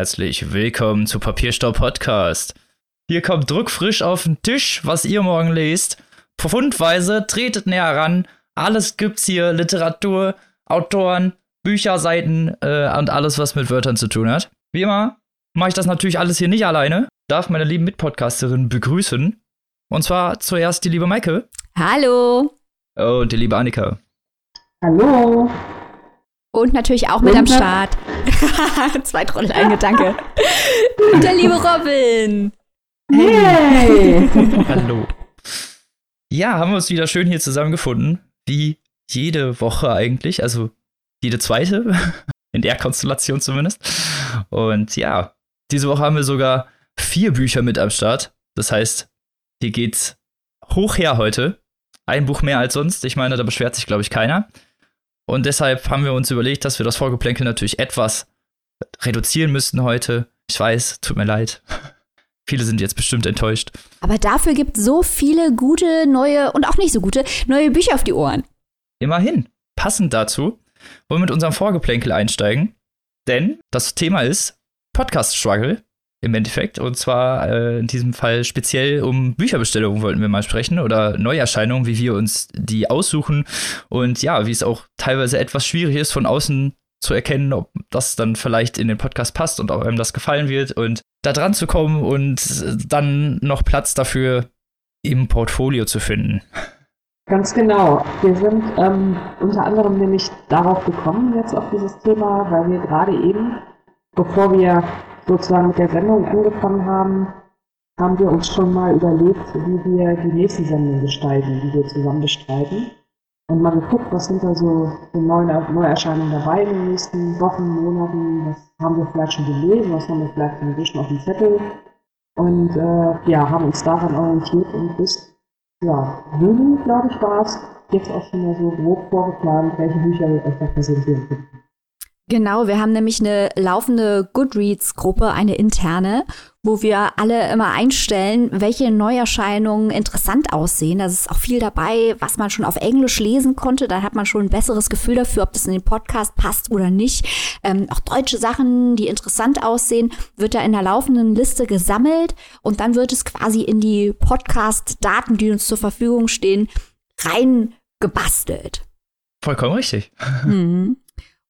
Herzlich willkommen zu Papierstau Podcast. Hier kommt druckfrisch auf den Tisch, was ihr morgen lest. Pfundweise, tretet näher ran. Alles gibt's hier: Literatur, Autoren, Bücherseiten äh, und alles, was mit Wörtern zu tun hat. Wie immer mache ich das natürlich alles hier nicht alleine. Darf meine lieben Mitpodcasterin begrüßen. Und zwar zuerst die liebe Maike. Hallo. Und die liebe Annika. Hallo. Und natürlich auch mit am Start. Zwei Trotteleinge, danke. Und der liebe Robin. Hey. Hallo. Ja, haben wir uns wieder schön hier zusammengefunden. Wie jede Woche eigentlich. Also jede zweite. In der Konstellation zumindest. Und ja, diese Woche haben wir sogar vier Bücher mit am Start. Das heißt, hier geht's hoch her heute. Ein Buch mehr als sonst. Ich meine, da beschwert sich, glaube ich, keiner. Und deshalb haben wir uns überlegt, dass wir das Vorgeplänkel natürlich etwas reduzieren müssten heute. Ich weiß, tut mir leid. Viele sind jetzt bestimmt enttäuscht. Aber dafür gibt es so viele gute, neue und auch nicht so gute neue Bücher auf die Ohren. Immerhin. Passend dazu wollen wir mit unserem Vorgeplänkel einsteigen. Denn das Thema ist Podcast-Struggle im Endeffekt. Und zwar äh, in diesem Fall speziell um Bücherbestellungen wollten wir mal sprechen oder Neuerscheinungen, wie wir uns die aussuchen. Und ja, wie es auch teilweise etwas schwierig ist, von außen zu erkennen, ob das dann vielleicht in den Podcast passt und ob einem das gefallen wird und da dran zu kommen und dann noch Platz dafür im Portfolio zu finden. Ganz genau. Wir sind ähm, unter anderem nämlich darauf gekommen, jetzt auf dieses Thema, weil wir gerade eben, bevor wir sozusagen mit der Sendung angefangen haben, haben wir uns schon mal überlegt, wie wir die nächste Sendung gestalten, die wir zusammen bestreiten. Und mal geguckt, was sind da so für neue Neuerscheinungen dabei in den nächsten Wochen, Monaten, was haben wir vielleicht schon gelesen, was haben wir vielleicht inzwischen auf dem Zettel. Und äh, ja, haben uns daran orientiert und bis ja, Juli, glaube ich, war es, jetzt auch schon mal so grob vorgeplant, welche Bücher wir euch da präsentieren können. Genau, wir haben nämlich eine laufende Goodreads-Gruppe, eine interne, wo wir alle immer einstellen, welche Neuerscheinungen interessant aussehen. Da ist auch viel dabei, was man schon auf Englisch lesen konnte. Da hat man schon ein besseres Gefühl dafür, ob das in den Podcast passt oder nicht. Ähm, auch deutsche Sachen, die interessant aussehen, wird da in der laufenden Liste gesammelt und dann wird es quasi in die Podcast-Daten, die uns zur Verfügung stehen, reingebastelt. Vollkommen richtig. Mhm.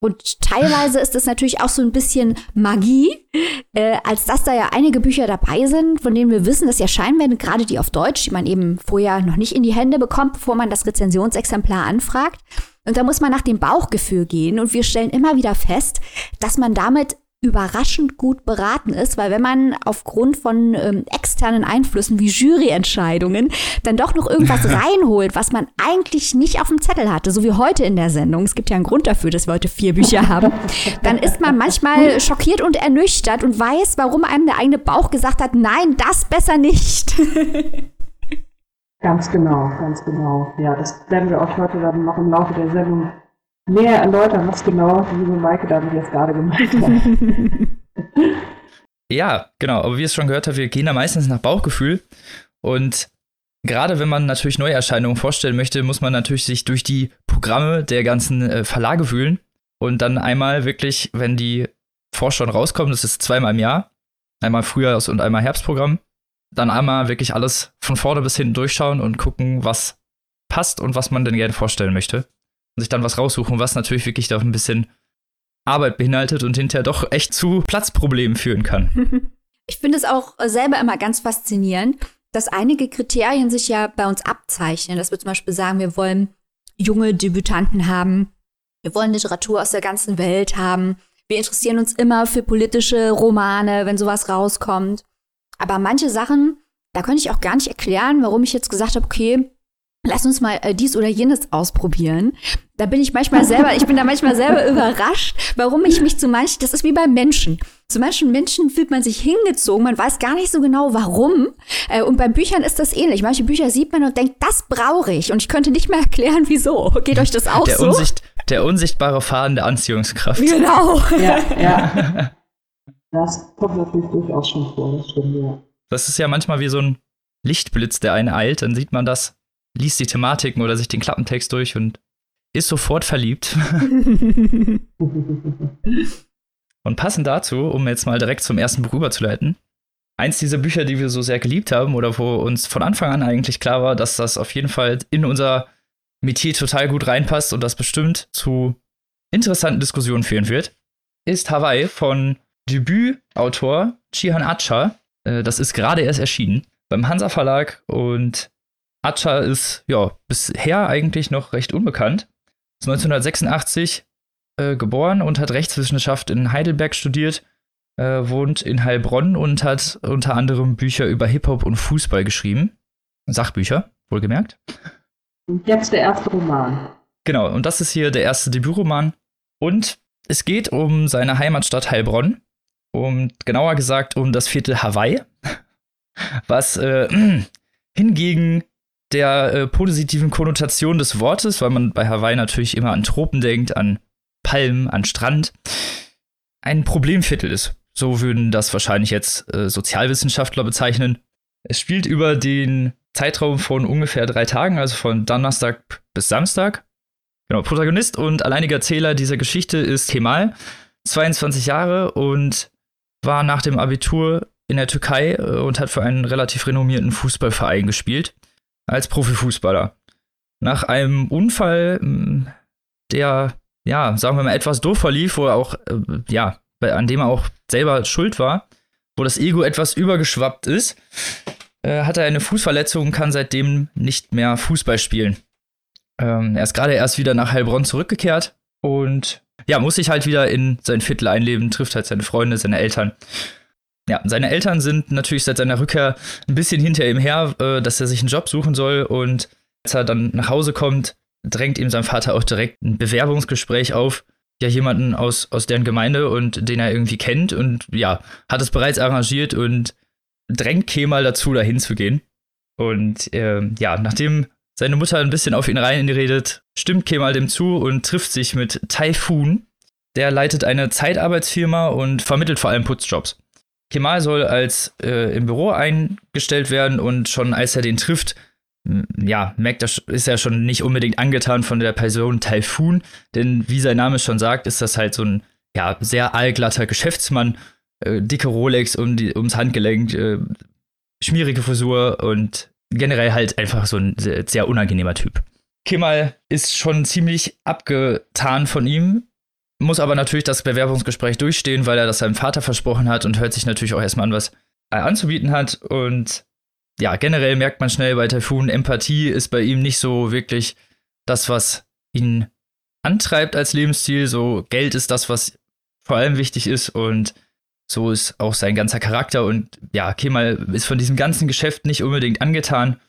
Und teilweise ist es natürlich auch so ein bisschen Magie, äh, als dass da ja einige Bücher dabei sind, von denen wir wissen, dass sie erscheinen werden, gerade die auf Deutsch, die man eben vorher noch nicht in die Hände bekommt, bevor man das Rezensionsexemplar anfragt. Und da muss man nach dem Bauchgefühl gehen. Und wir stellen immer wieder fest, dass man damit überraschend gut beraten ist, weil wenn man aufgrund von ähm, externen Einflüssen wie Juryentscheidungen dann doch noch irgendwas reinholt, was man eigentlich nicht auf dem Zettel hatte, so wie heute in der Sendung, es gibt ja einen Grund dafür, dass wir heute vier Bücher haben, dann ist man manchmal schockiert und ernüchtert und weiß, warum einem der eigene Bauch gesagt hat, nein, das besser nicht. Ganz genau, ganz genau. Ja, das werden wir euch heute dann noch im Laufe der Sendung näher erläutern, was genau die liebe Maike damit jetzt gerade gemeint hat. ja, genau. Aber wie es schon gehört hat, wir gehen da meistens nach Bauchgefühl. Und gerade wenn man natürlich Neuerscheinungen vorstellen möchte, muss man natürlich sich durch die Programme der ganzen äh, Verlage wühlen. Und dann einmal wirklich, wenn die Vorschau rauskommen, das ist zweimal im Jahr, einmal Frühjahrs- und einmal Herbstprogramm, dann einmal wirklich alles von vorne bis hinten durchschauen und gucken, was passt und was man denn gerne vorstellen möchte sich dann was raussuchen, was natürlich wirklich da ein bisschen Arbeit beinhaltet und hinterher doch echt zu Platzproblemen führen kann. Ich finde es auch selber immer ganz faszinierend, dass einige Kriterien sich ja bei uns abzeichnen. Dass wir zum Beispiel sagen, wir wollen junge Debütanten haben, wir wollen Literatur aus der ganzen Welt haben, wir interessieren uns immer für politische Romane, wenn sowas rauskommt. Aber manche Sachen, da könnte ich auch gar nicht erklären, warum ich jetzt gesagt habe, okay, lass uns mal äh, dies oder jenes ausprobieren. Da bin ich manchmal selber, ich bin da manchmal selber überrascht, warum ich mich zu manchen, das ist wie bei Menschen. Zu manchen Menschen fühlt man sich hingezogen, man weiß gar nicht so genau warum. Äh, und bei Büchern ist das ähnlich. Manche Bücher sieht man und denkt, das brauche ich. Und ich könnte nicht mehr erklären, wieso. Geht euch das auch der so? Unsicht, der unsichtbare Faden der Anziehungskraft. Genau. Ja, ja. Das kommt natürlich durchaus schon vor, das stimmt, ja. Das ist ja manchmal wie so ein Lichtblitz, der einen eilt, dann sieht man das liest die Thematiken oder sich den Klappentext durch und ist sofort verliebt. und passend dazu, um jetzt mal direkt zum ersten Buch überzuleiten, eins dieser Bücher, die wir so sehr geliebt haben oder wo uns von Anfang an eigentlich klar war, dass das auf jeden Fall in unser Metier total gut reinpasst und das bestimmt zu interessanten Diskussionen führen wird, ist Hawaii von Debütautor Chihan Acha. Äh, das ist gerade erst erschienen beim Hansa Verlag und Acha ist ja bisher eigentlich noch recht unbekannt. Ist 1986 äh, geboren und hat Rechtswissenschaft in Heidelberg studiert, äh, wohnt in Heilbronn und hat unter anderem Bücher über Hip-Hop und Fußball geschrieben. Sachbücher, wohlgemerkt. Und jetzt der erste Roman. Genau, und das ist hier der erste Debütroman. Und es geht um seine Heimatstadt Heilbronn. Um genauer gesagt um das Viertel Hawaii, was äh, hingegen der äh, positiven Konnotation des Wortes, weil man bei Hawaii natürlich immer an Tropen denkt, an Palmen, an Strand, ein Problemviertel ist. So würden das wahrscheinlich jetzt äh, Sozialwissenschaftler bezeichnen. Es spielt über den Zeitraum von ungefähr drei Tagen, also von Donnerstag bis Samstag. Genau, Protagonist und alleiniger Erzähler dieser Geschichte ist Kemal, 22 Jahre und war nach dem Abitur in der Türkei äh, und hat für einen relativ renommierten Fußballverein gespielt, als Profifußballer. Nach einem Unfall, der, ja, sagen wir mal, etwas doof verlief, wo er auch, äh, ja, an dem er auch selber schuld war, wo das Ego etwas übergeschwappt ist, äh, hat er eine Fußverletzung und kann seitdem nicht mehr Fußball spielen. Ähm, er ist gerade erst wieder nach Heilbronn zurückgekehrt und ja, muss sich halt wieder in sein Viertel einleben, trifft halt seine Freunde, seine Eltern. Ja, seine Eltern sind natürlich seit seiner Rückkehr ein bisschen hinter ihm her, äh, dass er sich einen Job suchen soll und als er dann nach Hause kommt, drängt ihm sein Vater auch direkt ein Bewerbungsgespräch auf. Ja, jemanden aus, aus deren Gemeinde und den er irgendwie kennt und ja, hat es bereits arrangiert und drängt Kemal dazu, dahin zu gehen. Und äh, ja, nachdem seine Mutter ein bisschen auf ihn reinredet, stimmt Kemal dem zu und trifft sich mit Typhoon. Der leitet eine Zeitarbeitsfirma und vermittelt vor allem Putzjobs. Kemal soll als äh, im Büro eingestellt werden und schon als er den trifft, ja, merkt er, ist er schon nicht unbedingt angetan von der Person Typhoon, denn wie sein Name schon sagt, ist das halt so ein ja, sehr allglatter Geschäftsmann, äh, dicke Rolex um die, ums Handgelenk, äh, schmierige Frisur und generell halt einfach so ein sehr, sehr unangenehmer Typ. Kemal ist schon ziemlich abgetan von ihm, muss aber natürlich das Bewerbungsgespräch durchstehen, weil er das seinem Vater versprochen hat und hört sich natürlich auch erstmal an, was er anzubieten hat. Und ja, generell merkt man schnell bei Typhoon, Empathie ist bei ihm nicht so wirklich das, was ihn antreibt als Lebensziel. So Geld ist das, was vor allem wichtig ist und so ist auch sein ganzer Charakter und ja, Kemal ist von diesem ganzen Geschäft nicht unbedingt angetan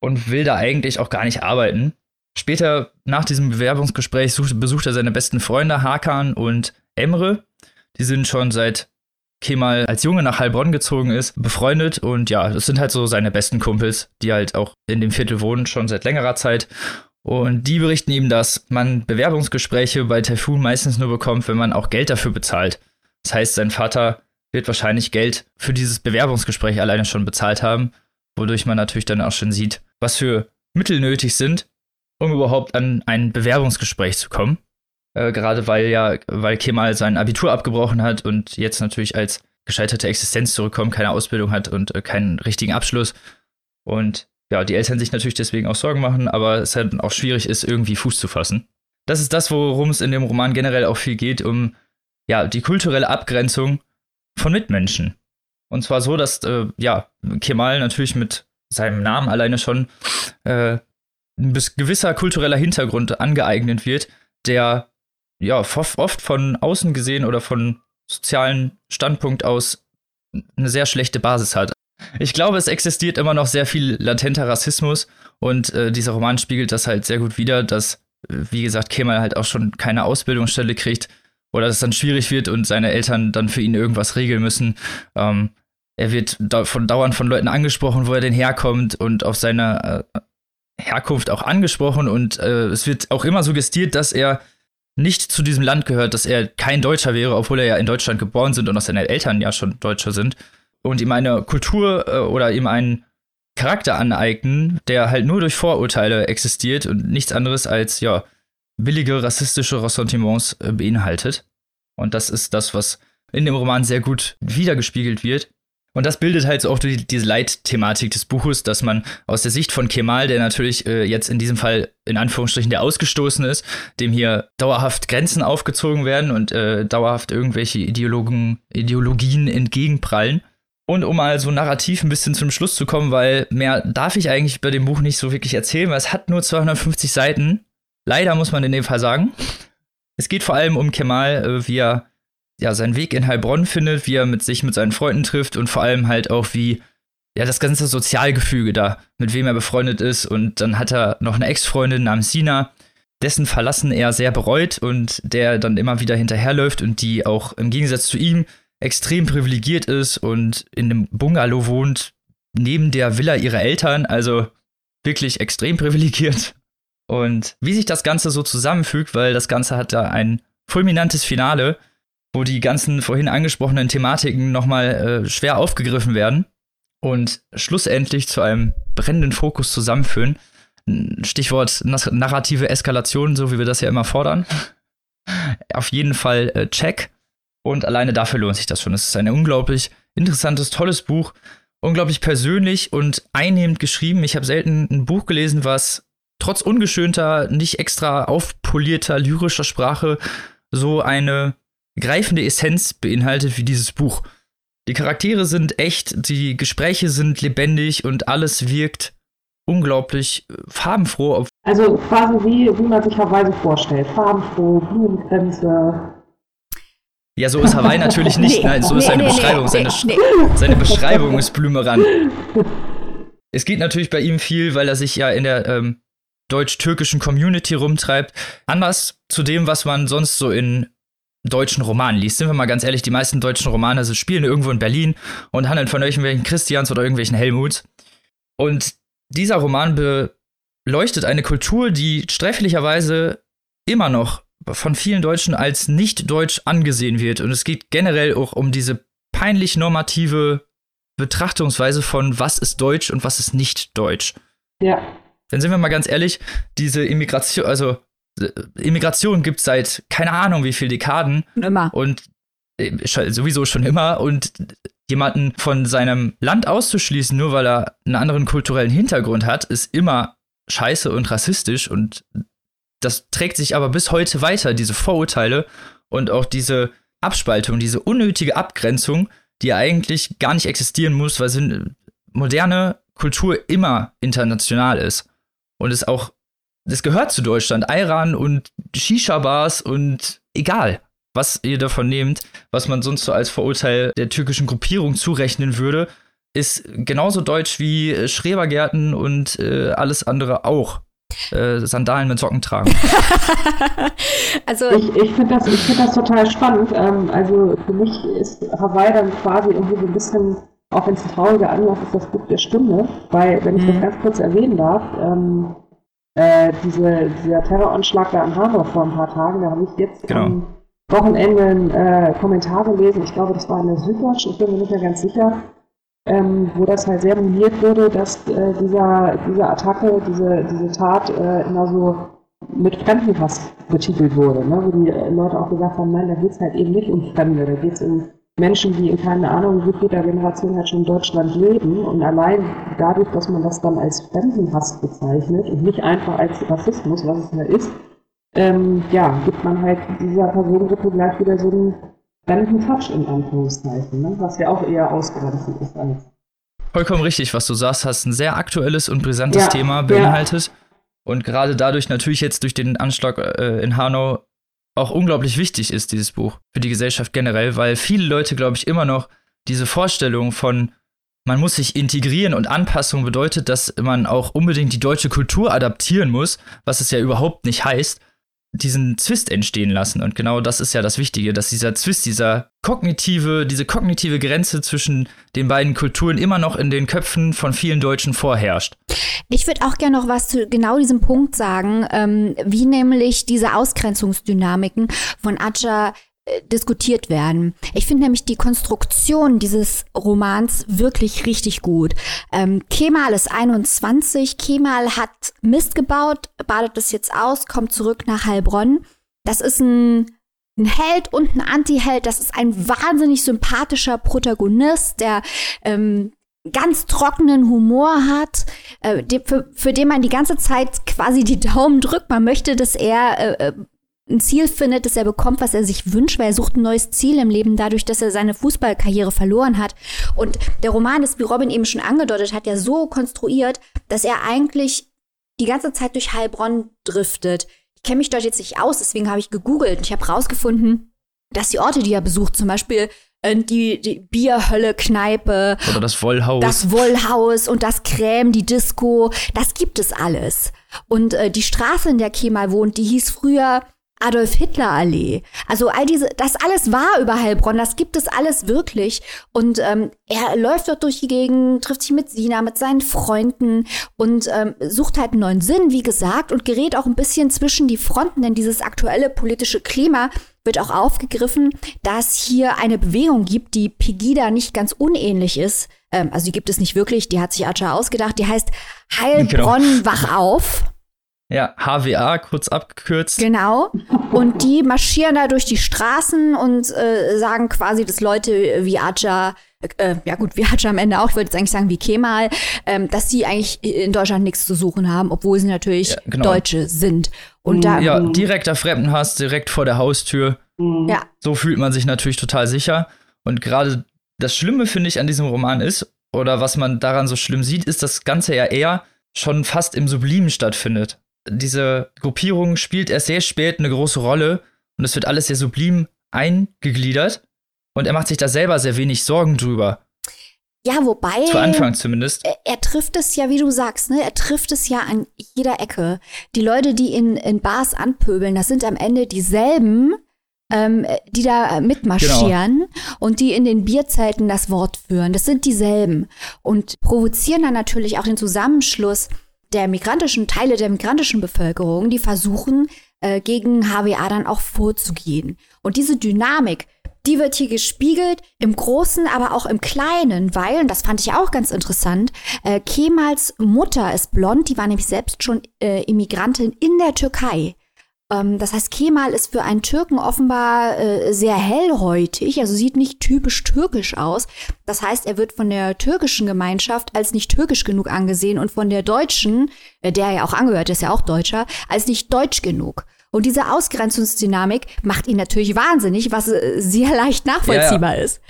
und will da eigentlich auch gar nicht arbeiten. Später, nach diesem Bewerbungsgespräch, sucht, besucht er seine besten Freunde Hakan und Emre. Die sind schon seit Kemal als Junge nach Heilbronn gezogen ist, befreundet und ja, das sind halt so seine besten Kumpels, die halt auch in dem Viertel wohnen, schon seit längerer Zeit. Und die berichten ihm, dass man Bewerbungsgespräche bei Typhoon meistens nur bekommt, wenn man auch Geld dafür bezahlt. Das heißt, sein Vater wird wahrscheinlich Geld für dieses Bewerbungsgespräch alleine schon bezahlt haben, wodurch man natürlich dann auch schon sieht, was für Mittel nötig sind, um überhaupt an ein Bewerbungsgespräch zu kommen. Äh, gerade weil ja, weil Kemal sein Abitur abgebrochen hat und jetzt natürlich als gescheiterte Existenz zurückkommt, keine Ausbildung hat und äh, keinen richtigen Abschluss. Und ja, die Eltern sich natürlich deswegen auch Sorgen machen, aber es halt auch schwierig ist, irgendwie Fuß zu fassen. Das ist das, worum es in dem Roman generell auch viel geht, um ja, die kulturelle Abgrenzung von Mitmenschen. Und zwar so, dass äh, ja, Kemal natürlich mit seinem Namen alleine schon äh, ein gewisser kultureller Hintergrund angeeignet wird, der ja oft von außen gesehen oder von sozialen Standpunkt aus eine sehr schlechte Basis hat. Ich glaube, es existiert immer noch sehr viel latenter Rassismus und äh, dieser Roman spiegelt das halt sehr gut wider, dass, äh, wie gesagt, Kemal halt auch schon keine Ausbildungsstelle kriegt oder dass es dann schwierig wird und seine Eltern dann für ihn irgendwas regeln müssen. Ähm, er wird da von dauernd von Leuten angesprochen, wo er denn herkommt und auf seine äh, Herkunft auch angesprochen und äh, es wird auch immer suggestiert, dass er nicht zu diesem Land gehört, dass er kein Deutscher wäre, obwohl er ja in Deutschland geboren sind und auch seine Eltern ja schon Deutscher sind und ihm eine Kultur äh, oder ihm einen Charakter aneignen, der halt nur durch Vorurteile existiert und nichts anderes als ja billige rassistische Ressentiments äh, beinhaltet. Und das ist das, was in dem Roman sehr gut wiedergespiegelt wird. Und das bildet halt auch die, diese Leitthematik des Buches, dass man aus der Sicht von Kemal, der natürlich äh, jetzt in diesem Fall in Anführungsstrichen der Ausgestoßen ist, dem hier dauerhaft Grenzen aufgezogen werden und äh, dauerhaft irgendwelche Ideologen, Ideologien entgegenprallen. Und um mal so narrativ ein bisschen zum Schluss zu kommen, weil mehr darf ich eigentlich bei dem Buch nicht so wirklich erzählen, weil es hat nur 250 Seiten. Leider muss man in dem Fall sagen. Es geht vor allem um Kemal, äh, wie er ja, seinen Weg in Heilbronn findet, wie er mit sich mit seinen Freunden trifft und vor allem halt auch wie ja das ganze Sozialgefüge da, mit wem er befreundet ist und dann hat er noch eine Ex-Freundin namens Sina, dessen Verlassen er sehr bereut und der dann immer wieder hinterherläuft und die auch im Gegensatz zu ihm extrem privilegiert ist und in einem Bungalow wohnt neben der Villa ihrer Eltern, also wirklich extrem privilegiert. Und wie sich das Ganze so zusammenfügt, weil das Ganze hat da ein fulminantes Finale, wo die ganzen vorhin angesprochenen Thematiken nochmal äh, schwer aufgegriffen werden und schlussendlich zu einem brennenden Fokus zusammenführen. Stichwort narrative Eskalation, so wie wir das ja immer fordern. Auf jeden Fall äh, check. Und alleine dafür lohnt sich das schon. Es ist ein unglaublich interessantes, tolles Buch. Unglaublich persönlich und einnehmend geschrieben. Ich habe selten ein Buch gelesen, was trotz ungeschönter, nicht extra aufpolierter lyrischer Sprache so eine greifende Essenz beinhaltet wie dieses Buch. Die Charaktere sind echt, die Gespräche sind lebendig und alles wirkt unglaublich äh, farbenfroh. Also quasi wie, wie man sich Hawaii vorstellt. Farbenfroh, Blumengrenze. Ja, so ist Hawaii natürlich nicht. Nein, so ist seine nee, Beschreibung. Nee, seine, seine Beschreibung ist Blümerand. Es geht natürlich bei ihm viel, weil er sich ja in der ähm, deutsch-türkischen Community rumtreibt. Anders zu dem, was man sonst so in deutschen Roman liest. Sind wir mal ganz ehrlich, die meisten deutschen Romane also spielen irgendwo in Berlin und handeln von irgendwelchen Christians oder irgendwelchen Helmuts. Und dieser Roman beleuchtet eine Kultur, die sträflicherweise immer noch von vielen Deutschen als nicht deutsch angesehen wird. Und es geht generell auch um diese peinlich normative Betrachtungsweise von was ist deutsch und was ist nicht deutsch. Ja. Dann sind wir mal ganz ehrlich, diese Immigration, also Immigration gibt es seit keine Ahnung wie viel Dekaden. Immer. Und äh, sowieso schon immer. Und jemanden von seinem Land auszuschließen, nur weil er einen anderen kulturellen Hintergrund hat, ist immer scheiße und rassistisch. Und das trägt sich aber bis heute weiter, diese Vorurteile und auch diese Abspaltung, diese unnötige Abgrenzung, die eigentlich gar nicht existieren muss, weil moderne Kultur immer international ist und es auch das gehört zu Deutschland. Iran und Shisha-Bars und egal, was ihr davon nehmt, was man sonst so als Vorurteil der türkischen Gruppierung zurechnen würde, ist genauso deutsch wie Schrebergärten und äh, alles andere auch. Äh, Sandalen mit Socken tragen. also ich, ich finde das, find das total spannend. Ähm, also für mich ist Hawaii dann quasi irgendwie so ein bisschen, auch wenn es ein trauriger Anlass ist, das Buch der Stunde. Weil, wenn ich mhm. das ganz kurz erwähnen darf, ähm, äh, diese, dieser Terroranschlag da in Hanau vor ein paar Tagen, da habe ich jetzt genau. am Wochenende einen äh, Kommentar gelesen, ich glaube, das war in der Süddeutschen, ich bin mir nicht mehr ganz sicher, ähm, wo das halt sehr moniert wurde, dass äh, dieser, diese Attacke, diese, diese Tat äh, immer so mit Fremdenhass betitelt wurde, ne? wo die Leute auch gesagt haben, nein, da geht es halt eben nicht um Fremde, da geht es um Menschen, die in keine Ahnung wie vieler Generation halt schon in Deutschland leben und allein dadurch, dass man das dann als Fremdenhass bezeichnet und nicht einfach als Rassismus, was es ja ist, ähm, ja, gibt man halt dieser Personengruppe gleich wieder so einen fremden Touch in Anführungszeichen, ne? was ja auch eher ausgrenzt ist als. Vollkommen richtig, was du sagst, hast ein sehr aktuelles und brisantes ja, Thema beinhaltet. Ja. Und gerade dadurch natürlich jetzt durch den Anschlag äh, in Hanau auch unglaublich wichtig ist, dieses Buch, für die Gesellschaft generell, weil viele Leute, glaube ich, immer noch diese Vorstellung von, man muss sich integrieren und Anpassung bedeutet, dass man auch unbedingt die deutsche Kultur adaptieren muss, was es ja überhaupt nicht heißt, diesen Zwist entstehen lassen. Und genau das ist ja das Wichtige, dass dieser Zwist, dieser kognitive, diese kognitive Grenze zwischen den beiden Kulturen immer noch in den Köpfen von vielen Deutschen vorherrscht. Ich würde auch gerne noch was zu genau diesem Punkt sagen, ähm, wie nämlich diese Ausgrenzungsdynamiken von Acha diskutiert werden. Ich finde nämlich die Konstruktion dieses Romans wirklich richtig gut. Ähm, Kemal ist 21, Kemal hat Mist gebaut, badet es jetzt aus, kommt zurück nach Heilbronn. Das ist ein ein Held und ein Anti-Held. Das ist ein wahnsinnig sympathischer Protagonist, der ähm, ganz trockenen Humor hat, äh, für, für den man die ganze Zeit quasi die Daumen drückt. Man möchte, dass er äh, äh, ein Ziel findet, dass er bekommt, was er sich wünscht, weil er sucht ein neues Ziel im Leben dadurch, dass er seine Fußballkarriere verloren hat. Und der Roman ist, wie Robin eben schon angedeutet hat, ja so konstruiert, dass er eigentlich die ganze Zeit durch Heilbronn driftet. Ich kenne mich dort jetzt nicht aus, deswegen habe ich gegoogelt. Ich habe rausgefunden, dass die Orte, die er besucht, zum Beispiel äh, die, die Bierhölle Kneipe oder das Wollhaus, das Wollhaus und das Crème, die Disco, das gibt es alles. Und äh, die Straße, in der Kemal wohnt, die hieß früher Adolf Hitler Allee. Also all diese, das alles war über Heilbronn, das gibt es alles wirklich. Und ähm, er läuft dort durch die Gegend, trifft sich mit Sina, mit seinen Freunden und ähm, sucht halt einen neuen Sinn, wie gesagt, und gerät auch ein bisschen zwischen die Fronten, denn dieses aktuelle politische Klima wird auch aufgegriffen, dass hier eine Bewegung gibt, die Pegida nicht ganz unähnlich ist. Ähm, also die gibt es nicht wirklich, die hat sich Acha ausgedacht, die heißt Heilbronn genau. wach auf. Ja, HWA, kurz abgekürzt. Genau. Und die marschieren da durch die Straßen und äh, sagen quasi, dass Leute wie Aja, äh, ja gut, wie Aja am Ende auch, ich würde jetzt eigentlich sagen wie Kemal, ähm, dass sie eigentlich in Deutschland nichts zu suchen haben, obwohl sie natürlich ja, genau. Deutsche sind. Und da, ja, direkter Fremdenhass, direkt vor der Haustür. Ja. So fühlt man sich natürlich total sicher. Und gerade das Schlimme, finde ich, an diesem Roman ist, oder was man daran so schlimm sieht, ist, dass das Ganze ja eher schon fast im Sublimen stattfindet diese Gruppierung spielt erst sehr spät eine große Rolle und es wird alles sehr sublim eingegliedert und er macht sich da selber sehr wenig Sorgen drüber. Ja, wobei. Zu Anfang zumindest. Er, er, trifft es ja, wie du sagst, ne? Er trifft es ja an jeder Ecke. Die Leute, die in, in Bars anpöbeln, das sind am Ende dieselben, ähm, die da mitmarschieren genau. und die in den Bierzelten das Wort führen. Das sind dieselben. Und provozieren dann natürlich auch den Zusammenschluss der migrantischen Teile der migrantischen Bevölkerung, die versuchen, äh, gegen HWA dann auch vorzugehen. Und diese Dynamik, die wird hier gespiegelt im Großen, aber auch im Kleinen, weil, und das fand ich auch ganz interessant, äh, Kemals Mutter ist blond, die war nämlich selbst schon äh, Immigrantin in der Türkei. Ähm, das heißt, Kemal ist für einen Türken offenbar äh, sehr hellhäutig, also sieht nicht typisch türkisch aus. Das heißt, er wird von der türkischen Gemeinschaft als nicht türkisch genug angesehen und von der deutschen, äh, der ja auch angehört, ist ja auch Deutscher, als nicht deutsch genug. Und diese Ausgrenzungsdynamik macht ihn natürlich wahnsinnig, was äh, sehr leicht nachvollziehbar ja, ja. ist.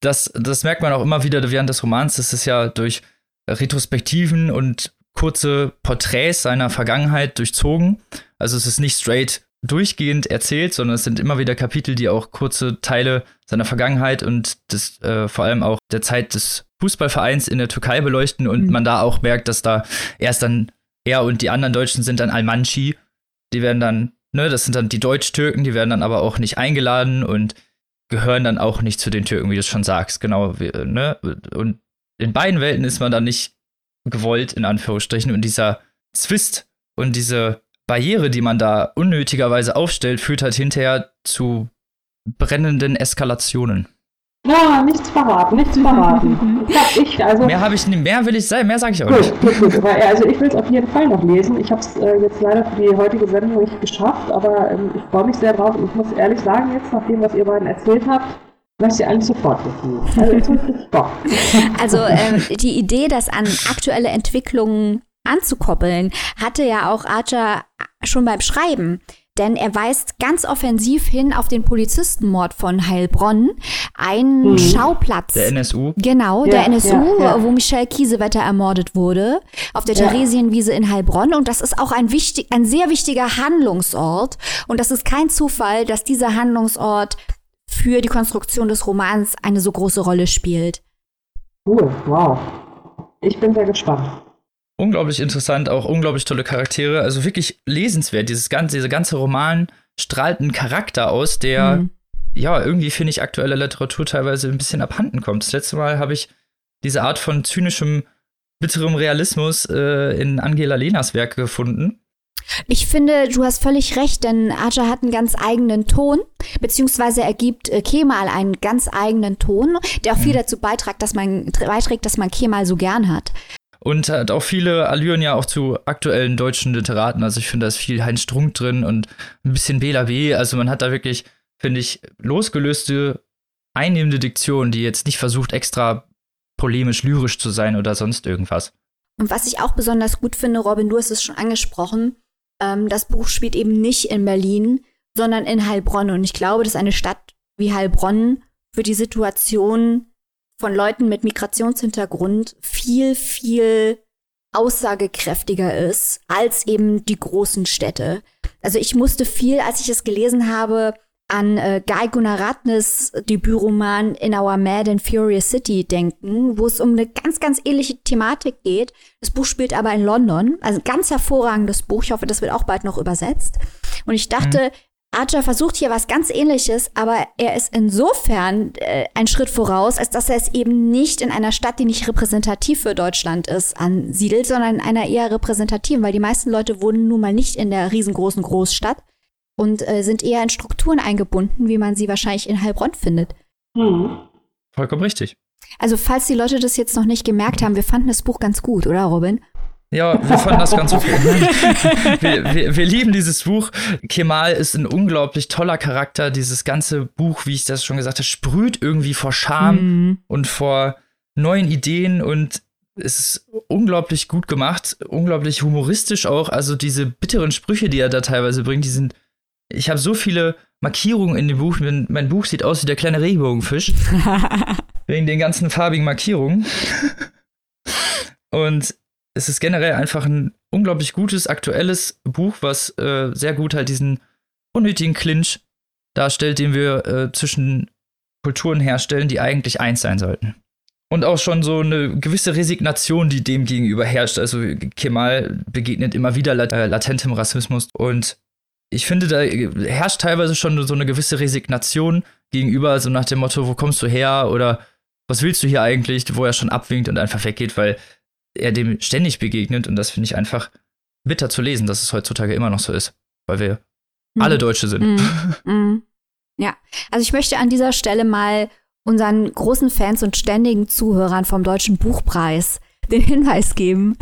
Das, das merkt man auch immer wieder während des Romans. Das ist ja durch Retrospektiven und kurze Porträts seiner Vergangenheit durchzogen. Also es ist nicht straight durchgehend erzählt, sondern es sind immer wieder Kapitel, die auch kurze Teile seiner Vergangenheit und des, äh, vor allem auch der Zeit des Fußballvereins in der Türkei beleuchten und mhm. man da auch merkt, dass da erst dann er und die anderen Deutschen sind dann Almanchi, die werden dann, ne, das sind dann die Deutsch-Türken, die werden dann aber auch nicht eingeladen und gehören dann auch nicht zu den Türken, wie du schon sagst, genau, wie, ne, und in beiden Welten ist man dann nicht gewollt, in Anführungsstrichen, und dieser Zwist und diese Barriere, die man da unnötigerweise aufstellt, führt halt hinterher zu brennenden Eskalationen. Ja, nichts verraten, nichts verraten. ich, also, mehr habe ich mehr will ich sein, mehr sage ich auch gut, nicht. Gut, gut, aber, also ich will es auf jeden Fall noch lesen. Ich habe es äh, jetzt leider für die heutige Sendung nicht geschafft, aber ähm, ich freue mich sehr drauf und ich muss ehrlich sagen, jetzt nach dem, was ihr beiden erzählt habt, möchte ich eigentlich sofort. Also. Also ähm, die Idee, das an aktuelle Entwicklungen anzukoppeln, hatte ja auch Archer schon beim Schreiben. Denn er weist ganz offensiv hin auf den Polizistenmord von Heilbronn, ein mhm. Schauplatz. Der NSU. Genau, ja, der NSU, ja, ja. wo Michelle Kiesewetter ermordet wurde, auf der Theresienwiese in Heilbronn. Und das ist auch ein, wichtig, ein sehr wichtiger Handlungsort. Und das ist kein Zufall, dass dieser Handlungsort für die Konstruktion des Romans eine so große Rolle spielt. Cool, wow. Ich bin sehr gespannt unglaublich interessant, auch unglaublich tolle Charaktere, also wirklich lesenswert. Dieses ganze, dieser ganze Roman strahlt einen Charakter aus, der mhm. ja irgendwie finde ich aktuelle Literatur teilweise ein bisschen abhanden kommt. Das letzte Mal habe ich diese Art von zynischem, bitterem Realismus äh, in Angela Lenas Werke gefunden. Ich finde, du hast völlig recht, denn Aja hat einen ganz eigenen Ton, beziehungsweise er gibt äh, Kemal einen ganz eigenen Ton, der auch viel mhm. dazu beiträgt, dass man, beiträgt, dass man Kemal so gern hat. Und hat auch viele Allüren ja auch zu aktuellen deutschen Literaten. Also ich finde, da ist viel Heinz Strunk drin und ein bisschen Bela B. Also man hat da wirklich finde ich, losgelöste, einnehmende Diktion, die jetzt nicht versucht, extra polemisch lyrisch zu sein oder sonst irgendwas. Und was ich auch besonders gut finde, Robin, du hast es schon angesprochen, ähm, das Buch spielt eben nicht in Berlin, sondern in Heilbronn. Und ich glaube, dass eine Stadt wie Heilbronn für die Situation von Leuten mit Migrationshintergrund viel, viel aussagekräftiger ist als eben die großen Städte. Also ich musste viel, als ich es gelesen habe, an äh, Guy Gunaratnes Debütroman In Our Mad and Furious City denken, wo es um eine ganz, ganz ähnliche Thematik geht. Das Buch spielt aber in London, also ein ganz hervorragendes Buch. Ich hoffe, das wird auch bald noch übersetzt. Und ich dachte, mhm. Archer versucht hier was ganz ähnliches, aber er ist insofern äh, ein Schritt voraus, als dass er es eben nicht in einer Stadt, die nicht repräsentativ für Deutschland ist, ansiedelt, sondern in einer eher repräsentativen, weil die meisten Leute wohnen nun mal nicht in der riesengroßen Großstadt und äh, sind eher in Strukturen eingebunden, wie man sie wahrscheinlich in Heilbronn findet. Mhm. Vollkommen richtig. Also, falls die Leute das jetzt noch nicht gemerkt haben, wir fanden das Buch ganz gut, oder Robin? Ja, wir fanden das ganz okay. wir, wir, wir, lieben dieses Buch. Kemal ist ein unglaublich toller Charakter. Dieses ganze Buch, wie ich das schon gesagt habe, sprüht irgendwie vor Charme mhm. und vor neuen Ideen und es ist unglaublich gut gemacht, unglaublich humoristisch auch. Also diese bitteren Sprüche, die er da teilweise bringt, die sind. Ich habe so viele Markierungen in dem Buch. Mein Buch sieht aus wie der kleine Regenbogenfisch. wegen den ganzen farbigen Markierungen. und es ist generell einfach ein unglaublich gutes, aktuelles Buch, was äh, sehr gut halt diesen unnötigen Clinch darstellt, den wir äh, zwischen Kulturen herstellen, die eigentlich eins sein sollten. Und auch schon so eine gewisse Resignation, die dem gegenüber herrscht. Also Kemal begegnet immer wieder äh, latentem Rassismus und ich finde, da herrscht teilweise schon so eine gewisse Resignation gegenüber, so nach dem Motto, wo kommst du her oder was willst du hier eigentlich, wo er schon abwinkt und einfach weggeht, weil er dem ständig begegnet und das finde ich einfach bitter zu lesen, dass es heutzutage immer noch so ist, weil wir mhm. alle Deutsche sind. Mhm. Mhm. Ja, also ich möchte an dieser Stelle mal unseren großen Fans und ständigen Zuhörern vom Deutschen Buchpreis den Hinweis geben,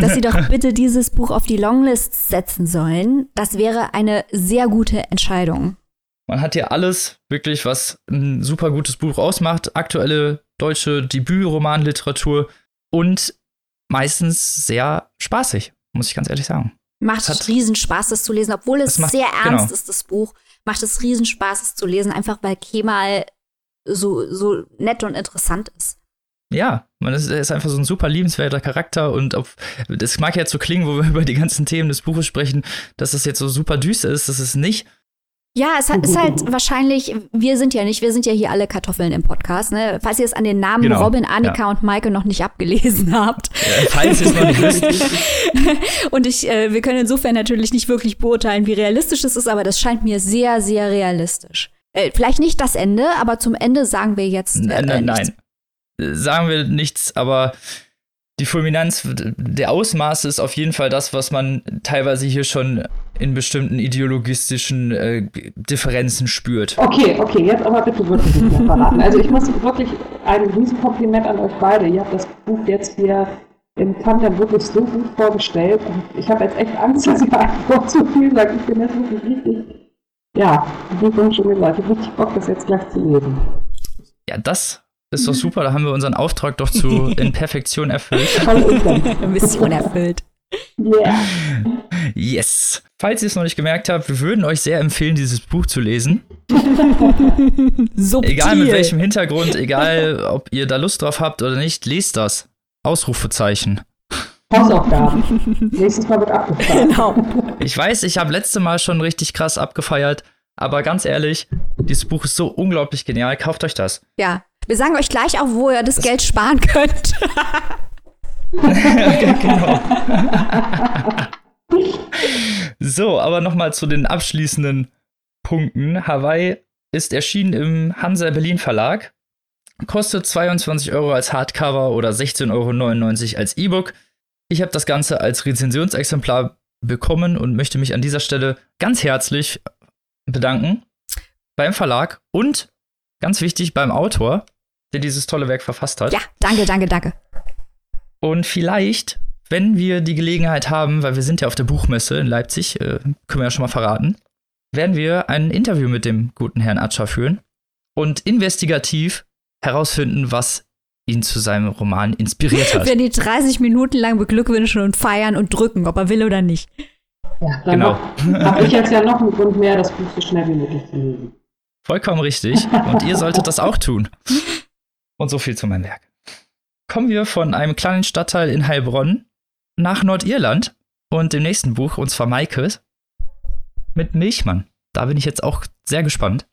dass sie doch bitte dieses Buch auf die Longlist setzen sollen. Das wäre eine sehr gute Entscheidung. Man hat hier alles wirklich, was ein super gutes Buch ausmacht. Aktuelle deutsche Debütromanliteratur und meistens sehr spaßig, muss ich ganz ehrlich sagen. Macht es hat riesen Spaß, das zu lesen, obwohl es macht, sehr ernst genau. ist, das Buch. Macht es riesen Spaß, es zu lesen, einfach weil Kemal so, so nett und interessant ist. Ja, man ist, ist einfach so ein super liebenswerter Charakter und auf, das mag jetzt so klingen, wo wir über die ganzen Themen des Buches sprechen, dass das jetzt so super düster ist, das ist nicht. Ja, es ist halt wahrscheinlich, wir sind ja nicht, wir sind ja hier alle Kartoffeln im Podcast, ne? Falls ihr es an den Namen genau, Robin, Annika ja. und Maike noch nicht abgelesen habt. Ja, falls ihr es noch nicht wisst. und ich, äh, wir können insofern natürlich nicht wirklich beurteilen, wie realistisch es ist, aber das scheint mir sehr, sehr realistisch. Äh, vielleicht nicht das Ende, aber zum Ende sagen wir jetzt. Äh, nein, nein, nein. Sagen wir nichts, aber die Fulminanz der Ausmaße ist auf jeden Fall das, was man teilweise hier schon in bestimmten ideologistischen äh, Differenzen spürt. Okay, okay, jetzt aber bitte wirklich nicht mehr verraten. Also ich muss wirklich ein Riesenkompliment an euch beide. Ihr habt das Buch jetzt hier im Tandem wirklich so gut vorgestellt und ich habe jetzt echt Angst, dass zu viel sagt. Ich bin jetzt wirklich richtig, ja, wie schon gesagt, ich habe richtig Bock, das jetzt gleich zu lesen. Ja, das ist doch super, da haben wir unseren Auftrag doch zu in Perfektion erfüllt. Mission erfüllt. Yeah. Yes. Falls ihr es noch nicht gemerkt habt, wir würden euch sehr empfehlen, dieses Buch zu lesen. Subtil. Egal mit welchem Hintergrund, egal ob ihr da Lust drauf habt oder nicht, lest das. Ausrufezeichen. Hausaufgaben. Nächstes Mal wird abgefeiert. Genau. Ich weiß, ich habe letzte Mal schon richtig krass abgefeiert, aber ganz ehrlich, dieses Buch ist so unglaublich genial. Kauft euch das. Ja, wir sagen euch gleich auch, wo ihr das, das Geld sparen könnt. genau. so, aber nochmal zu den abschließenden Punkten. Hawaii ist erschienen im Hansa Berlin Verlag. Kostet 22 Euro als Hardcover oder 16,99 Euro als E-Book. Ich habe das Ganze als Rezensionsexemplar bekommen und möchte mich an dieser Stelle ganz herzlich bedanken beim Verlag und ganz wichtig beim Autor, der dieses tolle Werk verfasst hat. Ja, danke, danke, danke. Und vielleicht, wenn wir die Gelegenheit haben, weil wir sind ja auf der Buchmesse in Leipzig, äh, können wir ja schon mal verraten, werden wir ein Interview mit dem guten Herrn Atscher führen und investigativ herausfinden, was ihn zu seinem Roman inspiriert hat. Wenn die 30 Minuten lang beglückwünschen und feiern und drücken, ob er will oder nicht. Ja, dann genau. habe ich jetzt ja noch einen Grund mehr, das Buch so schnell wie möglich zu lesen. Vollkommen richtig. Und ihr solltet das auch tun. Und so viel zu meinem Werk. Kommen wir von einem kleinen Stadtteil in Heilbronn nach Nordirland und dem nächsten Buch, und zwar Maikes, mit Milchmann. Da bin ich jetzt auch sehr gespannt.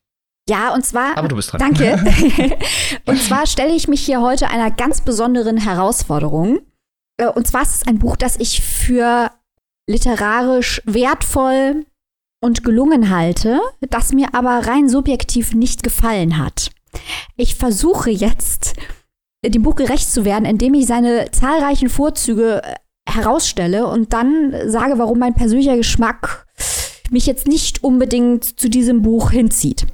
Ja, und zwar. Aber du bist dran. Danke. und zwar stelle ich mich hier heute einer ganz besonderen Herausforderung. Äh, und zwar ist es ein Buch, das ich für literarisch wertvoll und gelungen halte, das mir aber rein subjektiv nicht gefallen hat. Ich versuche jetzt, dem Buch gerecht zu werden, indem ich seine zahlreichen Vorzüge äh, herausstelle und dann sage, warum mein persönlicher Geschmack mich jetzt nicht unbedingt zu diesem Buch hinzieht.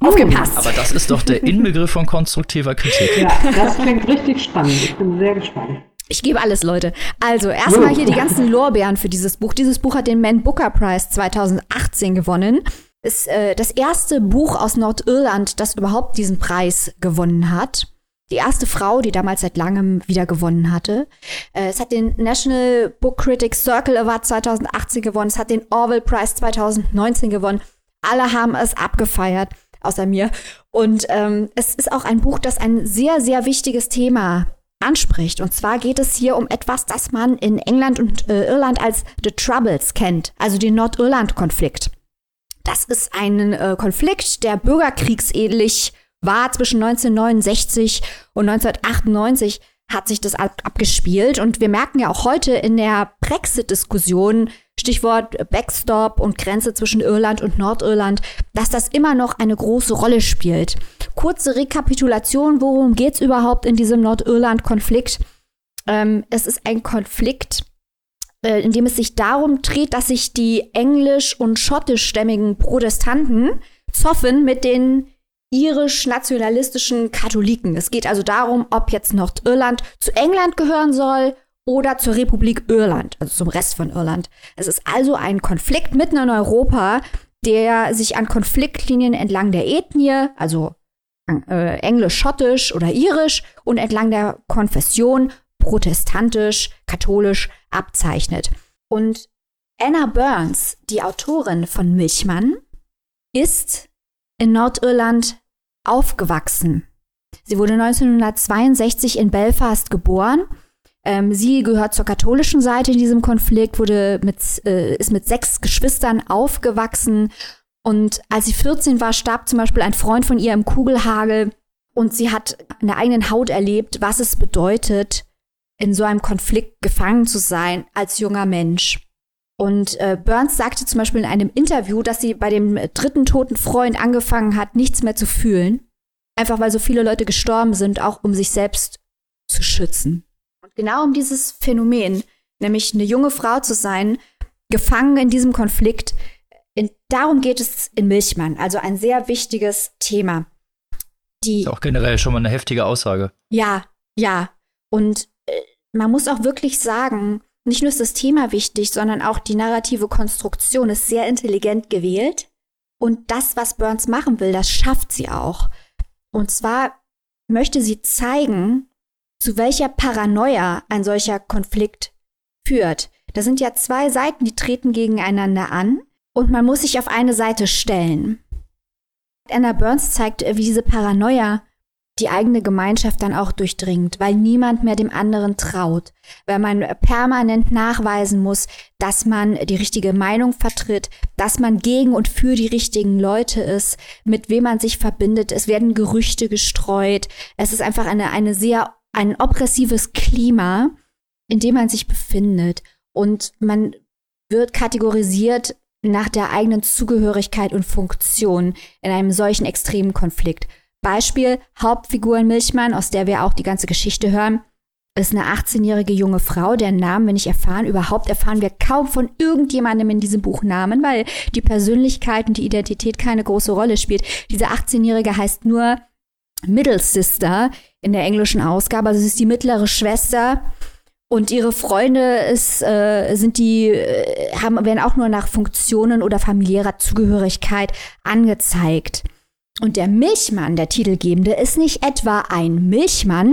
Aufgepasst. Aber das ist doch der Inbegriff von konstruktiver Kritik. Ja, das klingt richtig spannend. Ich bin sehr gespannt. Ich gebe alles, Leute. Also, erstmal hier die ganzen Lorbeeren für dieses Buch. Dieses Buch hat den Man Booker Prize 2018 gewonnen. Ist äh, das erste Buch aus Nordirland, das überhaupt diesen Preis gewonnen hat. Die erste Frau, die damals seit langem wieder gewonnen hatte. Äh, es hat den National Book Critics Circle Award 2018 gewonnen. Es hat den Orwell Prize 2019 gewonnen. Alle haben es abgefeiert, außer mir. Und ähm, es ist auch ein Buch, das ein sehr, sehr wichtiges Thema anspricht. Und zwar geht es hier um etwas, das man in England und äh, Irland als The Troubles kennt, also den Nordirland-Konflikt. Das ist ein äh, Konflikt, der bürgerkriegsähnlich war zwischen 1969 und 1998 hat sich das ab abgespielt. Und wir merken ja auch heute in der Brexit-Diskussion, Stichwort Backstop und Grenze zwischen Irland und Nordirland, dass das immer noch eine große Rolle spielt. Kurze Rekapitulation, worum geht es überhaupt in diesem Nordirland-Konflikt? Ähm, es ist ein Konflikt, äh, in dem es sich darum dreht, dass sich die englisch- und schottischstämmigen Protestanten zoffen mit den irisch-nationalistischen Katholiken. Es geht also darum, ob jetzt Nordirland zu England gehören soll oder zur Republik Irland, also zum Rest von Irland. Es ist also ein Konflikt mitten in Europa, der sich an Konfliktlinien entlang der Ethnie, also äh, englisch, schottisch oder irisch und entlang der Konfession protestantisch, katholisch abzeichnet. Und Anna Burns, die Autorin von Milchmann, ist in Nordirland aufgewachsen. Sie wurde 1962 in Belfast geboren. Ähm, sie gehört zur katholischen Seite in diesem Konflikt, wurde mit, äh, ist mit sechs Geschwistern aufgewachsen. Und als sie 14 war, starb zum Beispiel ein Freund von ihr im Kugelhagel. Und sie hat an der eigenen Haut erlebt, was es bedeutet, in so einem Konflikt gefangen zu sein als junger Mensch. Und äh, Burns sagte zum Beispiel in einem Interview, dass sie bei dem dritten toten Freund angefangen hat, nichts mehr zu fühlen. Einfach weil so viele Leute gestorben sind, auch um sich selbst zu schützen. Und genau um dieses Phänomen, nämlich eine junge Frau zu sein, gefangen in diesem Konflikt, in, darum geht es in Milchmann. Also ein sehr wichtiges Thema. Die, ist auch generell schon mal eine heftige Aussage. Ja, ja. Und man muss auch wirklich sagen, nicht nur ist das Thema wichtig, sondern auch die narrative Konstruktion ist sehr intelligent gewählt. Und das, was Burns machen will, das schafft sie auch. Und zwar möchte sie zeigen, zu welcher Paranoia ein solcher Konflikt führt. Da sind ja zwei Seiten, die treten gegeneinander an und man muss sich auf eine Seite stellen. Anna Burns zeigt, wie diese Paranoia die eigene Gemeinschaft dann auch durchdringt, weil niemand mehr dem anderen traut, weil man permanent nachweisen muss, dass man die richtige Meinung vertritt, dass man gegen und für die richtigen Leute ist, mit wem man sich verbindet. Es werden Gerüchte gestreut. Es ist einfach eine, eine sehr, ein oppressives Klima, in dem man sich befindet. Und man wird kategorisiert nach der eigenen Zugehörigkeit und Funktion in einem solchen extremen Konflikt. Beispiel Hauptfigur in Milchmann, aus der wir auch die ganze Geschichte hören, ist eine 18-jährige junge Frau, deren Namen wir nicht erfahren. Überhaupt erfahren wir kaum von irgendjemandem in diesem Buch Namen, weil die Persönlichkeit und die Identität keine große Rolle spielt. Diese 18-jährige heißt nur Middle Sister in der englischen Ausgabe. Also sie ist die mittlere Schwester Und ihre Freunde ist, äh, sind die, äh, haben, werden auch nur nach Funktionen oder familiärer Zugehörigkeit angezeigt. Und der Milchmann, der Titelgebende, ist nicht etwa ein Milchmann,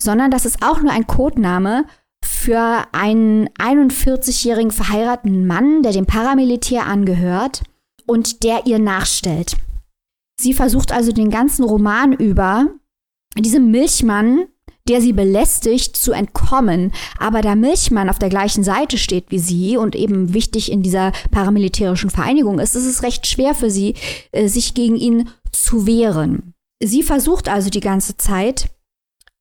sondern das ist auch nur ein Codename für einen 41-jährigen verheirateten Mann, der dem Paramilitär angehört und der ihr nachstellt. Sie versucht also den ganzen Roman über, diesem Milchmann, der sie belästigt, zu entkommen. Aber da Milchmann auf der gleichen Seite steht wie sie und eben wichtig in dieser paramilitärischen Vereinigung ist, ist es recht schwer für sie, äh, sich gegen ihn zu wehren. Sie versucht also die ganze Zeit,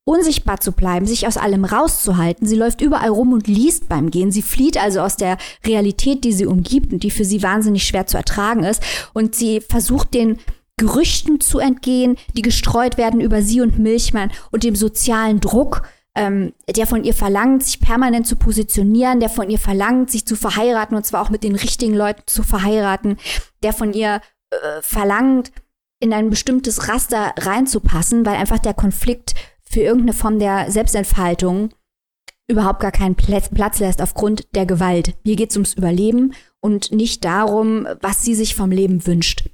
unsichtbar zu bleiben, sich aus allem rauszuhalten. Sie läuft überall rum und liest beim Gehen. Sie flieht also aus der Realität, die sie umgibt und die für sie wahnsinnig schwer zu ertragen ist. Und sie versucht den Gerüchten zu entgehen, die gestreut werden über sie und Milchmann und dem sozialen Druck, ähm, der von ihr verlangt, sich permanent zu positionieren, der von ihr verlangt, sich zu verheiraten und zwar auch mit den richtigen Leuten zu verheiraten, der von ihr äh, verlangt, in ein bestimmtes Raster reinzupassen, weil einfach der Konflikt für irgendeine Form der Selbstentfaltung überhaupt gar keinen Platz lässt aufgrund der Gewalt. Hier geht es ums Überleben und nicht darum, was sie sich vom Leben wünscht.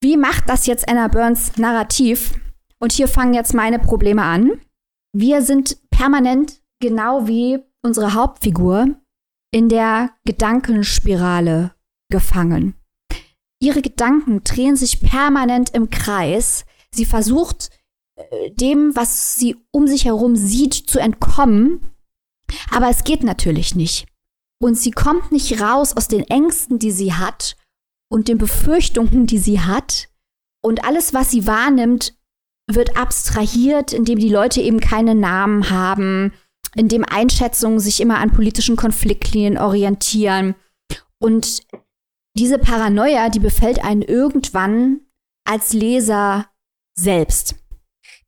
Wie macht das jetzt Anna Burns narrativ? Und hier fangen jetzt meine Probleme an. Wir sind permanent, genau wie unsere Hauptfigur, in der Gedankenspirale gefangen. Ihre Gedanken drehen sich permanent im Kreis. Sie versucht, dem, was sie um sich herum sieht, zu entkommen. Aber es geht natürlich nicht. Und sie kommt nicht raus aus den Ängsten, die sie hat und den Befürchtungen, die sie hat. Und alles, was sie wahrnimmt, wird abstrahiert, indem die Leute eben keine Namen haben, indem Einschätzungen sich immer an politischen Konfliktlinien orientieren. Und diese Paranoia, die befällt einen irgendwann als Leser selbst.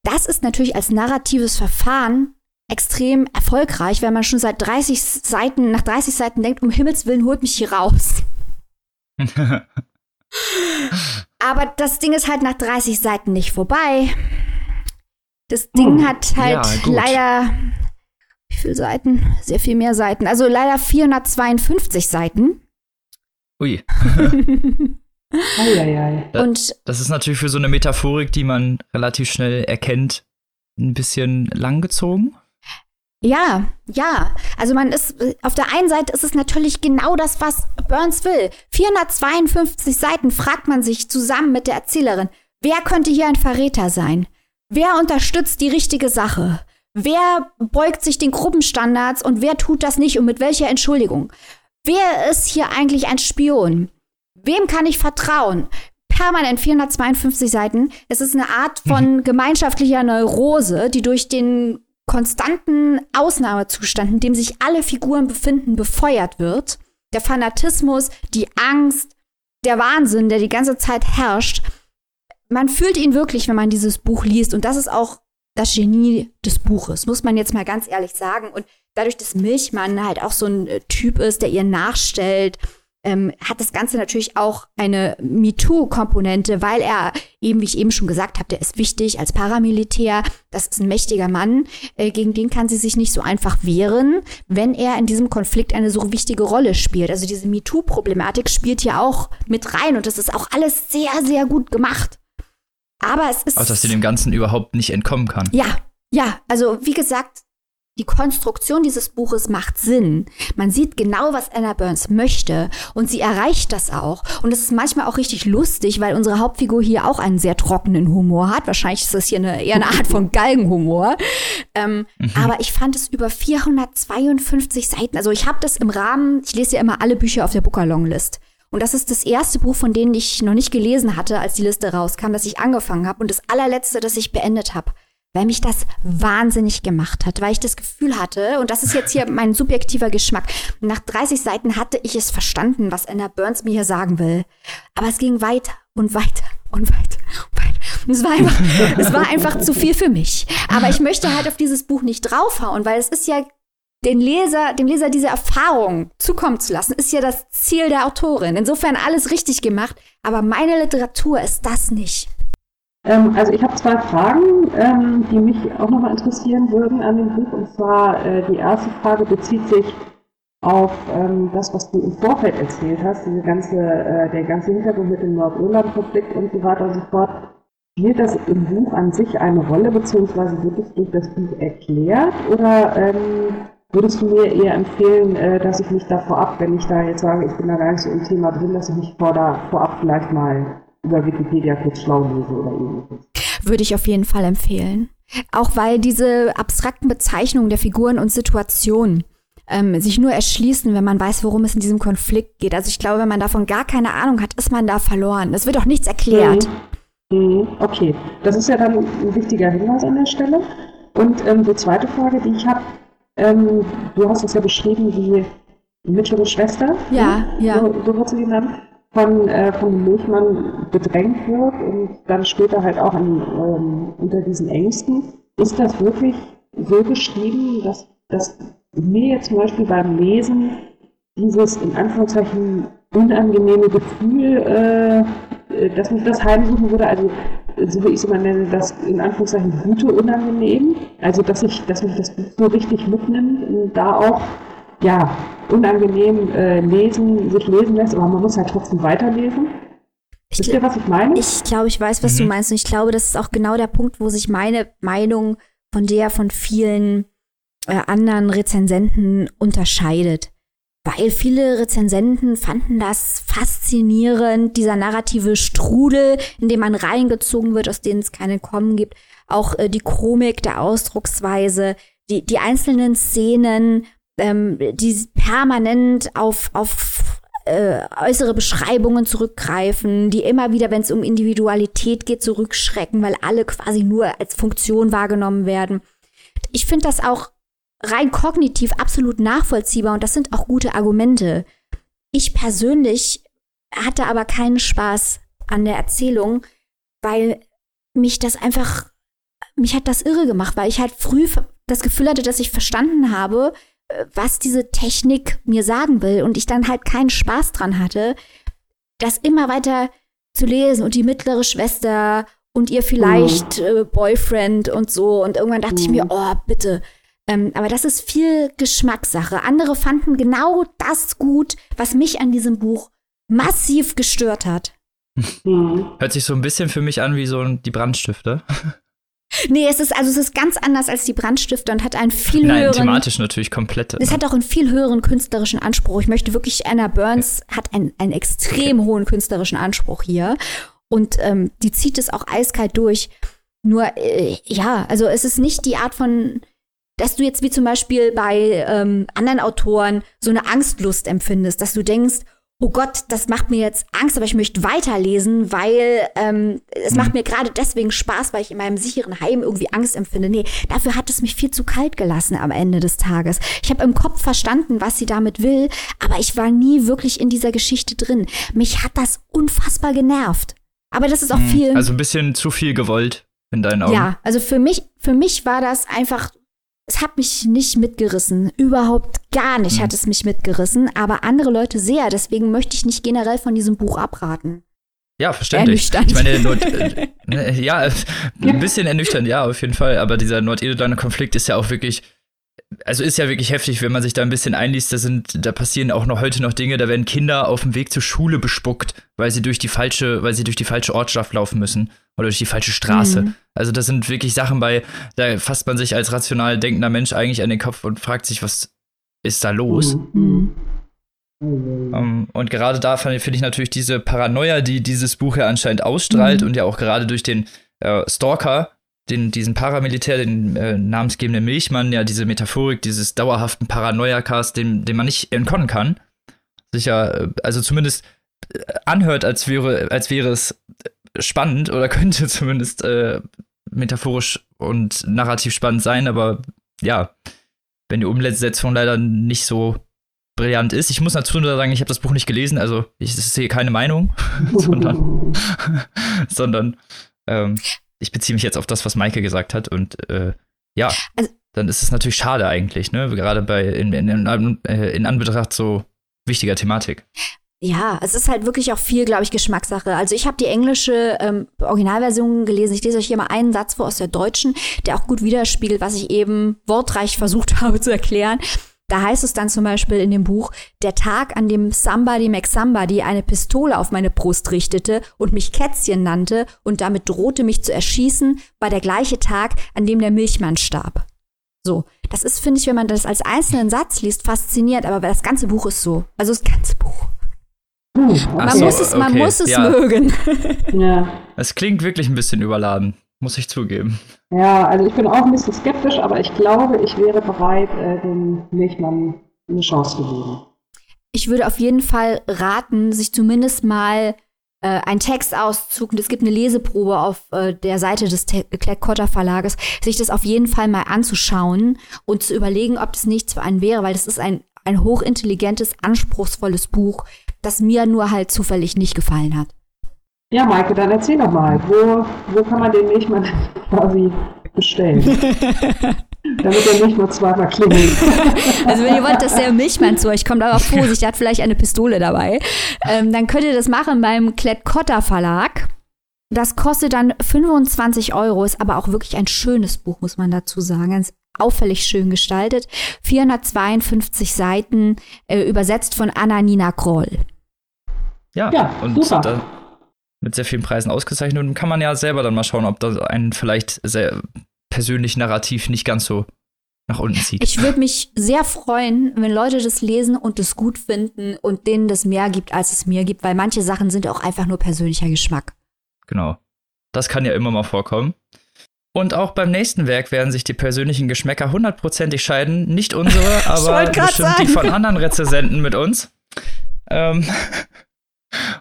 Das ist natürlich als narratives Verfahren extrem erfolgreich, wenn man schon seit 30 Seiten, nach 30 Seiten denkt, um Himmels Willen holt mich hier raus. Aber das Ding ist halt nach 30 Seiten nicht vorbei. Das Ding hm, hat halt ja, leider, wie viele Seiten? Sehr viel mehr Seiten. Also leider 452 Seiten. Ui. Eieiei. Und das ist natürlich für so eine Metaphorik, die man relativ schnell erkennt, ein bisschen langgezogen. Ja, ja. Also man ist, auf der einen Seite ist es natürlich genau das, was Burns will. 452 Seiten fragt man sich zusammen mit der Erzählerin, wer könnte hier ein Verräter sein? Wer unterstützt die richtige Sache? Wer beugt sich den Gruppenstandards und wer tut das nicht und mit welcher Entschuldigung? Wer ist hier eigentlich ein Spion? Wem kann ich vertrauen? Permanent 452 Seiten. Es ist eine Art von gemeinschaftlicher Neurose, die durch den konstanten Ausnahmezustand, in dem sich alle Figuren befinden, befeuert wird. Der Fanatismus, die Angst, der Wahnsinn, der die ganze Zeit herrscht. Man fühlt ihn wirklich, wenn man dieses Buch liest. Und das ist auch das Genie des Buches, muss man jetzt mal ganz ehrlich sagen. Und dadurch, dass Milchmann halt auch so ein äh, Typ ist, der ihr nachstellt, ähm, hat das Ganze natürlich auch eine MeToo-Komponente, weil er eben, wie ich eben schon gesagt habe, der ist wichtig als Paramilitär. Das ist ein mächtiger Mann. Äh, gegen den kann sie sich nicht so einfach wehren, wenn er in diesem Konflikt eine so wichtige Rolle spielt. Also diese MeToo-Problematik spielt hier auch mit rein und das ist auch alles sehr, sehr gut gemacht. Aber es ist. Auch, dass sie dem Ganzen überhaupt nicht entkommen kann. Ja, ja. Also, wie gesagt, die Konstruktion dieses Buches macht Sinn. Man sieht genau, was Anna Burns möchte und sie erreicht das auch. Und es ist manchmal auch richtig lustig, weil unsere Hauptfigur hier auch einen sehr trockenen Humor hat. Wahrscheinlich ist das hier eine, eher eine Art von Galgenhumor. Ähm, mhm. Aber ich fand es über 452 Seiten. Also ich habe das im Rahmen, ich lese ja immer alle Bücher auf der Booker Longlist. Und das ist das erste Buch, von denen ich noch nicht gelesen hatte, als die Liste rauskam, dass ich angefangen habe und das allerletzte, das ich beendet habe weil mich das wahnsinnig gemacht hat, weil ich das Gefühl hatte, und das ist jetzt hier mein subjektiver Geschmack, nach 30 Seiten hatte ich es verstanden, was Anna Burns mir hier sagen will. Aber es ging weiter und weiter und weiter und weiter. Es war einfach, es war einfach zu viel für mich. Aber ich möchte halt auf dieses Buch nicht draufhauen, weil es ist ja den Leser, dem Leser diese Erfahrung zukommen zu lassen, ist ja das Ziel der Autorin. Insofern alles richtig gemacht, aber meine Literatur ist das nicht. Ähm, also ich habe zwei Fragen, ähm, die mich auch nochmal interessieren würden an dem Buch. Und zwar äh, die erste Frage bezieht sich auf ähm, das, was du im Vorfeld erzählt hast, diese ganze, äh, der ganze Hintergrund mit dem Nordirland-Konflikt und so weiter und so fort. Spielt das im Buch an sich eine Rolle, beziehungsweise wird es durch das Buch erklärt? Oder ähm, würdest du mir eher empfehlen, äh, dass ich mich da vorab, wenn ich da jetzt sage, ich bin da gar nicht so im Thema drin, dass ich mich vor da, vorab vielleicht mal über Wikipedia kurz schlau lese oder ähnliches? Würde ich auf jeden Fall empfehlen. Auch weil diese abstrakten Bezeichnungen der Figuren und Situationen ähm, sich nur erschließen, wenn man weiß, worum es in diesem Konflikt geht. Also ich glaube, wenn man davon gar keine Ahnung hat, ist man da verloren. Es wird auch nichts erklärt. Mhm. Mhm. Okay, das ist ja dann ein wichtiger Hinweis an der Stelle. Und ähm, die zweite Frage, die ich habe, ähm, du hast es ja beschrieben, die mittlere Schwester, ja, ne? ja. So, so wird sie genannt, von, äh, von dem Milchmann bedrängt wird und dann später halt auch an, ähm, unter diesen Ängsten. Ist das wirklich so geschrieben, dass, dass mir jetzt zum Beispiel beim Lesen dieses in Anführungszeichen unangenehme Gefühl, äh dass mich das heimsuchen würde, also so wie ich es immer nenne, das in Anführungszeichen gute Unangenehm, also dass ich, dass mich das so richtig mitnimmt und da auch ja unangenehm äh, lesen, sich lesen lässt, aber man muss halt trotzdem weiterlesen. Ich Wisst ihr, was ich meine? Ich glaube, ich weiß, was mhm. du meinst. Und ich glaube, das ist auch genau der Punkt, wo sich meine Meinung von der von vielen äh, anderen Rezensenten unterscheidet. Weil viele Rezensenten fanden das faszinierend, dieser narrative Strudel, in dem man reingezogen wird, aus dem es keine Kommen gibt. Auch äh, die Komik der Ausdrucksweise, die, die einzelnen Szenen, ähm, die permanent auf, auf äh, äußere Beschreibungen zurückgreifen, die immer wieder, wenn es um Individualität geht, zurückschrecken, weil alle quasi nur als Funktion wahrgenommen werden. Ich finde das auch rein kognitiv absolut nachvollziehbar und das sind auch gute Argumente. Ich persönlich hatte aber keinen Spaß an der Erzählung, weil mich das einfach, mich hat das irre gemacht, weil ich halt früh das Gefühl hatte, dass ich verstanden habe, äh, was diese Technik mir sagen will und ich dann halt keinen Spaß dran hatte, das immer weiter zu lesen und die mittlere Schwester und ihr vielleicht mhm. äh, Boyfriend und so und irgendwann dachte mhm. ich mir, mhm. oh, bitte, ähm, aber das ist viel Geschmackssache. Andere fanden genau das gut, was mich an diesem Buch massiv gestört hat. Mhm. Hört sich so ein bisschen für mich an wie so die Brandstifte. Nee, es ist also es ist ganz anders als die Brandstifte und hat einen viel Nein, höheren. thematisch natürlich komplett. Es hat auch einen viel höheren künstlerischen Anspruch. Ich möchte wirklich, Anna Burns okay. hat einen, einen extrem okay. hohen künstlerischen Anspruch hier. Und ähm, die zieht es auch eiskalt durch. Nur, äh, ja, also es ist nicht die Art von dass du jetzt wie zum Beispiel bei ähm, anderen Autoren so eine Angstlust empfindest, dass du denkst, oh Gott, das macht mir jetzt Angst, aber ich möchte weiterlesen, weil ähm, es mhm. macht mir gerade deswegen Spaß, weil ich in meinem sicheren Heim irgendwie Angst empfinde. Nee, dafür hat es mich viel zu kalt gelassen am Ende des Tages. Ich habe im Kopf verstanden, was sie damit will, aber ich war nie wirklich in dieser Geschichte drin. Mich hat das unfassbar genervt. Aber das ist auch mhm. viel. Also ein bisschen zu viel gewollt in deinen Augen. Ja, also für mich, für mich war das einfach es hat mich nicht mitgerissen. Überhaupt gar nicht mhm. hat es mich mitgerissen, aber andere Leute sehr. Deswegen möchte ich nicht generell von diesem Buch abraten. Ja, verständlich. Ich meine, Nord äh, ja, ein bisschen ernüchternd, ja, auf jeden Fall. Aber dieser nordirländer Konflikt ist ja auch wirklich, also ist ja wirklich heftig, wenn man sich da ein bisschen einliest. Da sind, da passieren auch noch heute noch Dinge. Da werden Kinder auf dem Weg zur Schule bespuckt, weil sie durch die falsche, weil sie durch die falsche Ortschaft laufen müssen oder durch die falsche Straße. Mhm. Also das sind wirklich Sachen bei, da fasst man sich als rational denkender Mensch eigentlich an den Kopf und fragt sich, was ist da los? Mhm. Um, ähm, und gerade da finde ich natürlich diese Paranoia, die dieses Buch ja anscheinend ausstrahlt mhm. und ja auch gerade durch den äh, Stalker, den, diesen Paramilitär, den äh, namensgebenden Milchmann, ja diese Metaphorik dieses dauerhaften Paranoia-Cast, den, den man nicht entkommen kann. Sicher, äh, also zumindest äh, anhört, als wäre, als wäre es spannend oder könnte zumindest äh, metaphorisch und narrativ spannend sein, aber ja, wenn die Umsetzung leider nicht so brillant ist. Ich muss dazu nur sagen, ich habe das Buch nicht gelesen, also ich sehe keine Meinung, sondern, sondern ähm, ich beziehe mich jetzt auf das, was Maike gesagt hat und äh, ja, also, dann ist es natürlich schade eigentlich, ne? Gerade bei in, in, in, äh, in Anbetracht so wichtiger Thematik. Ja, es ist halt wirklich auch viel, glaube ich, Geschmackssache. Also ich habe die englische ähm, Originalversion gelesen. Ich lese euch hier mal einen Satz vor aus der deutschen, der auch gut widerspiegelt, was ich eben wortreich versucht habe zu erklären. Da heißt es dann zum Beispiel in dem Buch, der Tag, an dem Somebody McSomebody eine Pistole auf meine Brust richtete und mich Kätzchen nannte und damit drohte, mich zu erschießen, war der gleiche Tag, an dem der Milchmann starb. So, das ist, finde ich, wenn man das als einzelnen Satz liest, faszinierend, aber das ganze Buch ist so. Also das ganze Buch. Man, so, muss es, man okay, muss es ja. mögen. Ja. Es klingt wirklich ein bisschen überladen, muss ich zugeben. Ja, also ich bin auch ein bisschen skeptisch, aber ich glaube, ich wäre bereit, äh, dem Milchmann eine Chance zu geben. Ich würde auf jeden Fall raten, sich zumindest mal äh, einen Textauszug, und es gibt eine Leseprobe auf äh, der Seite des Kleck-Cotta Verlages, sich das auf jeden Fall mal anzuschauen und zu überlegen, ob das nichts für einen wäre, weil das ist ein, ein hochintelligentes, anspruchsvolles Buch, das mir nur halt zufällig nicht gefallen hat. Ja, Maike, dann erzähl doch mal, wo, wo kann man den Milchmann quasi bestellen? Damit er nicht nur zweimal klingelt. Also wenn ihr wollt, dass der Milchmann zu euch kommt, aber Vorsicht, der hat vielleicht eine Pistole dabei, ähm, dann könnt ihr das machen beim Klett-Cotta Verlag. Das kostet dann 25 Euro, ist aber auch wirklich ein schönes Buch, muss man dazu sagen. Ganz auffällig schön gestaltet. 452 Seiten, äh, übersetzt von Anna-Nina Kroll. Ja, Ja, und super. da, mit sehr vielen Preisen ausgezeichnet. Und kann man ja selber dann mal schauen, ob das einen vielleicht sehr persönlich narrativ nicht ganz so nach unten zieht. Ich würde mich sehr freuen, wenn Leute das lesen und es gut finden und denen das mehr gibt, als es mir gibt, weil manche Sachen sind auch einfach nur persönlicher Geschmack. Genau. Das kann ja immer mal vorkommen. Und auch beim nächsten Werk werden sich die persönlichen Geschmäcker hundertprozentig scheiden. Nicht unsere, aber bestimmt die sagen. von anderen Rezensenten mit uns. Ähm,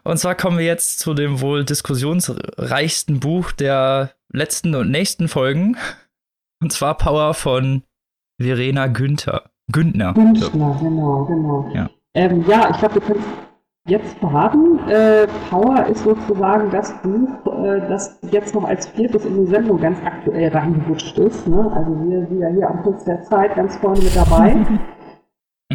und zwar kommen wir jetzt zu dem wohl diskussionsreichsten Buch der letzten und nächsten Folgen. Und zwar Power von Verena Günther. Güntner. Münchner, genau, genau. Ja. Ähm, ja, ich glaube, du kannst jetzt verraten. Äh, Power ist sozusagen das Buch, äh, das jetzt noch als viertes in die Sendung ganz aktuell reingerutscht ist. Ne? Also wir sind ja hier am Puls der Zeit ganz vorne mit dabei.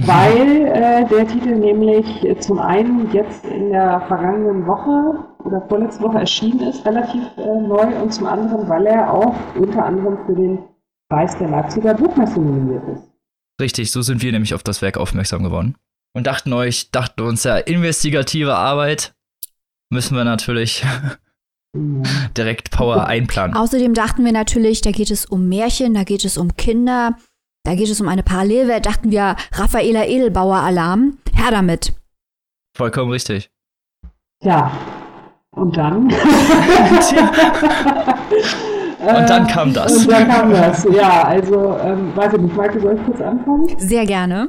Weil äh, der Titel nämlich zum einen jetzt in der vergangenen Woche oder vorletzte Woche erschienen ist, relativ äh, neu, und zum anderen, weil er auch unter anderem für den Preis der Leipziger Buchmesse nominiert ist. Richtig, so sind wir nämlich auf das Werk aufmerksam geworden. Und dachten euch, dachten uns ja, investigative Arbeit müssen wir natürlich direkt Power einplanen. Außerdem dachten wir natürlich, da geht es um Märchen, da geht es um Kinder, da geht es um eine Parallelwelt. Dachten wir, Raffaela Edelbauer Alarm. Her damit. Vollkommen richtig. Ja, und dann? Und dann kam das. Und dann kam das, ja. Also, ähm, weiß ich nicht, Maike, soll ich kurz anfangen? Sehr gerne.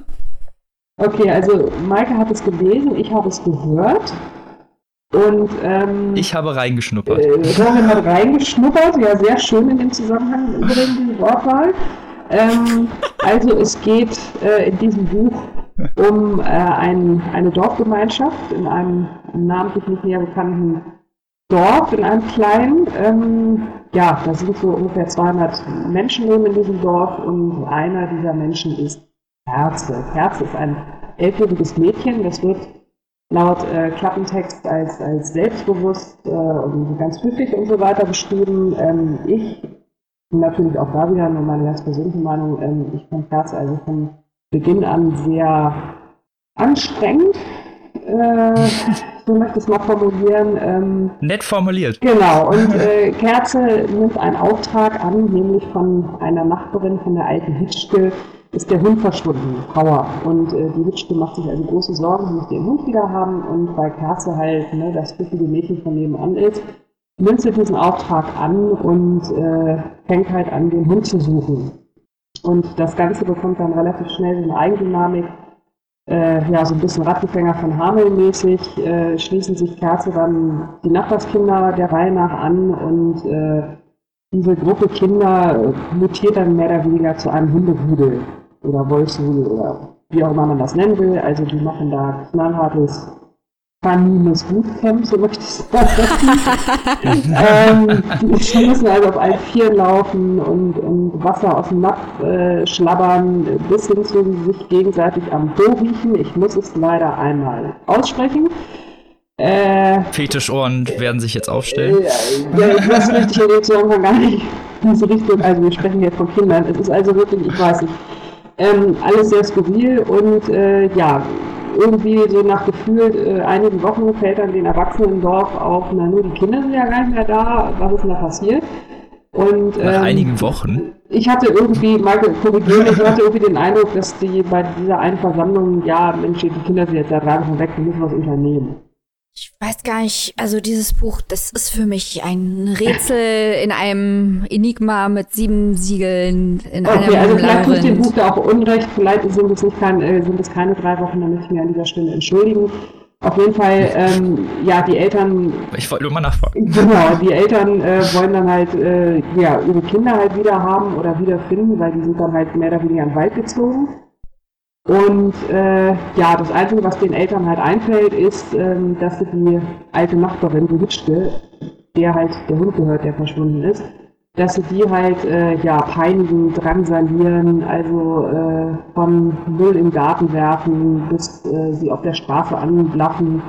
Okay, also Maike hat es gelesen, ich habe es gehört. Und ähm, Ich habe reingeschnuppert. äh, Robin hat reingeschnuppert, ja, sehr schön in dem Zusammenhang übrigens die Wortwahl. Ähm, also es geht äh, in diesem Buch um äh, ein, eine Dorfgemeinschaft in einem namentlich nicht näher bekannten Dorf, in einem kleinen. Ähm, ja, da sind so ungefähr 200 Menschen in diesem Dorf und einer dieser Menschen ist Kerze. Kerze ist ein elfjähriges Mädchen, das wird laut äh, Klappentext als, als selbstbewusst äh, und ganz höflich und so weiter beschrieben. Ähm, ich natürlich auch da wieder nur meine ganz persönliche Meinung. Ähm, ich fand Kerze also von Beginn an sehr anstrengend. Äh, so möchte ich es mal formulieren. Ähm, Nett formuliert. Genau, und äh, Kerze nimmt einen Auftrag an, nämlich von einer Nachbarin von der alten Hitschke, ist der Hund verschwunden, Power. Und äh, die Hitschke macht sich also große Sorgen, sie möchte ihren Hund wieder haben und weil Kerze halt ne, das wichtige Mädchen von nebenan ist, nimmt diesen Auftrag an und äh, fängt halt an, den Hund zu suchen. Und das Ganze bekommt dann relativ schnell so eine Eigendynamik, äh, ja, so ein bisschen Rattenfänger von Hameln mäßig, äh, schließen sich Kerze dann die Nachbarskinder der Reihe nach an und äh, diese Gruppe Kinder mutiert dann mehr oder weniger zu einem Hunderudel oder Wolfsrudel oder wie auch immer man das nennen will. Also die machen da knallhartes Canines Bootcamp, so möchte ich sagen. ähm, die müssen also auf allen Vieren laufen und, und Wasser aus dem Napf äh, schlabbern, bis hin zu sich gegenseitig am Po riechen. Ich muss es leider einmal aussprechen. Äh, Fetischohren werden sich jetzt aufstellen. Äh, ja, das möchte ich in dem Zusammenhang gar nicht in diese Richtung. Also wir sprechen jetzt von Kindern. Es ist also wirklich, ich weiß nicht, ähm, alles sehr skurril und äh, ja, irgendwie so nach gefühlt äh, einigen Wochen fällt dann den Erwachsenen im Dorf auf, na nur die Kinder sind ja gar nicht mehr da, was ist denn da passiert? Und, nach ähm, einigen Wochen? Ich hatte irgendwie, Michael, korrigiere ich hatte irgendwie den Eindruck, dass die bei dieser einen Versammlung, ja, Mensch, die Kinder sind jetzt da dran von weg, wir müssen was unternehmen. Ich weiß gar nicht, also dieses Buch, das ist für mich ein Rätsel in einem Enigma mit sieben Siegeln in okay, einem also vielleicht tue ich dem Buch da auch Unrecht, vielleicht sind es, nicht kein, äh, sind es keine drei Wochen, dann möchte ich mich an dieser Stelle entschuldigen. Auf jeden Fall, ähm, ja, die Eltern. Ich wollte nur mal nachfragen. Genau, die Eltern äh, wollen dann halt äh, ja, ihre Kinder halt wieder haben oder wiederfinden, weil die sind dann halt mehr oder weniger in den Wald gezogen. Und äh, ja, das Einzige, was den Eltern halt einfällt, ist, ähm, dass sie die alte Nachbarin, die Witschke, der halt der Hund gehört, der verschwunden ist, dass sie die halt äh, ja peinigen, drangsalieren, also äh, von Müll im Garten werfen, bis äh, sie auf der Straße anblaffen,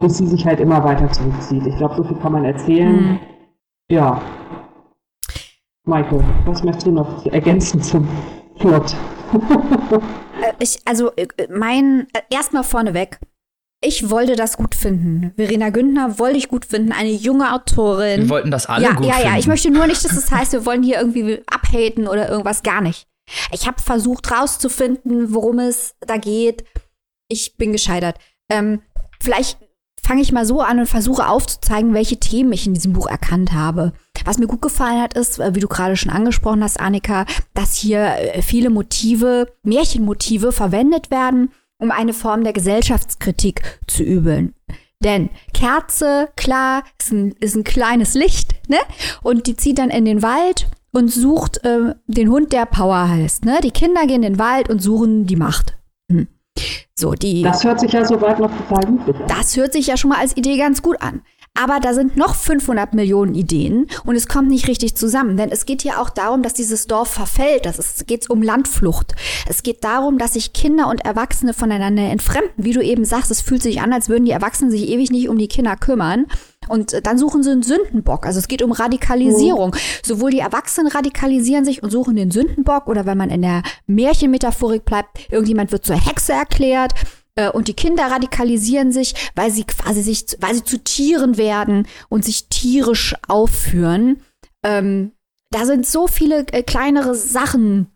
bis sie sich halt immer weiter zurückzieht. Ich glaube, so viel kann man erzählen. Mhm. Ja. Michael, was möchtest du noch ergänzen zum Plot? Äh, ich, also äh, mein, äh, erstmal vorneweg. Ich wollte das gut finden. Verena Günther wollte ich gut finden, eine junge Autorin. Wir wollten das alle ja, gut ja, finden. Ja, ja, ich möchte nur nicht, dass das heißt, wir wollen hier irgendwie abhaten oder irgendwas, gar nicht. Ich habe versucht rauszufinden, worum es da geht. Ich bin gescheitert. Ähm, vielleicht fange ich mal so an und versuche aufzuzeigen, welche Themen ich in diesem Buch erkannt habe. Was mir gut gefallen hat, ist, äh, wie du gerade schon angesprochen hast, Annika, dass hier äh, viele Motive, Märchenmotive verwendet werden, um eine Form der Gesellschaftskritik zu übeln. Denn Kerze, klar, ist ein, ist ein kleines Licht, ne? Und die zieht dann in den Wald und sucht äh, den Hund, der Power heißt. Ne? Die Kinder gehen in den Wald und suchen die Macht. Hm. So, die, das hört sich ja soweit noch total niedlich an. Das hört sich ja schon mal als Idee ganz gut an. Aber da sind noch 500 Millionen Ideen und es kommt nicht richtig zusammen. Denn es geht hier auch darum, dass dieses Dorf verfällt. Es geht um Landflucht. Es geht darum, dass sich Kinder und Erwachsene voneinander entfremden. Wie du eben sagst, es fühlt sich an, als würden die Erwachsenen sich ewig nicht um die Kinder kümmern. Und äh, dann suchen sie einen Sündenbock. Also es geht um Radikalisierung. Oh. Sowohl die Erwachsenen radikalisieren sich und suchen den Sündenbock oder wenn man in der Märchenmetaphorik bleibt, irgendjemand wird zur Hexe erklärt äh, und die Kinder radikalisieren sich, weil sie quasi sich, weil sie zu Tieren werden und sich tierisch aufführen. Ähm, da sind so viele äh, kleinere Sachen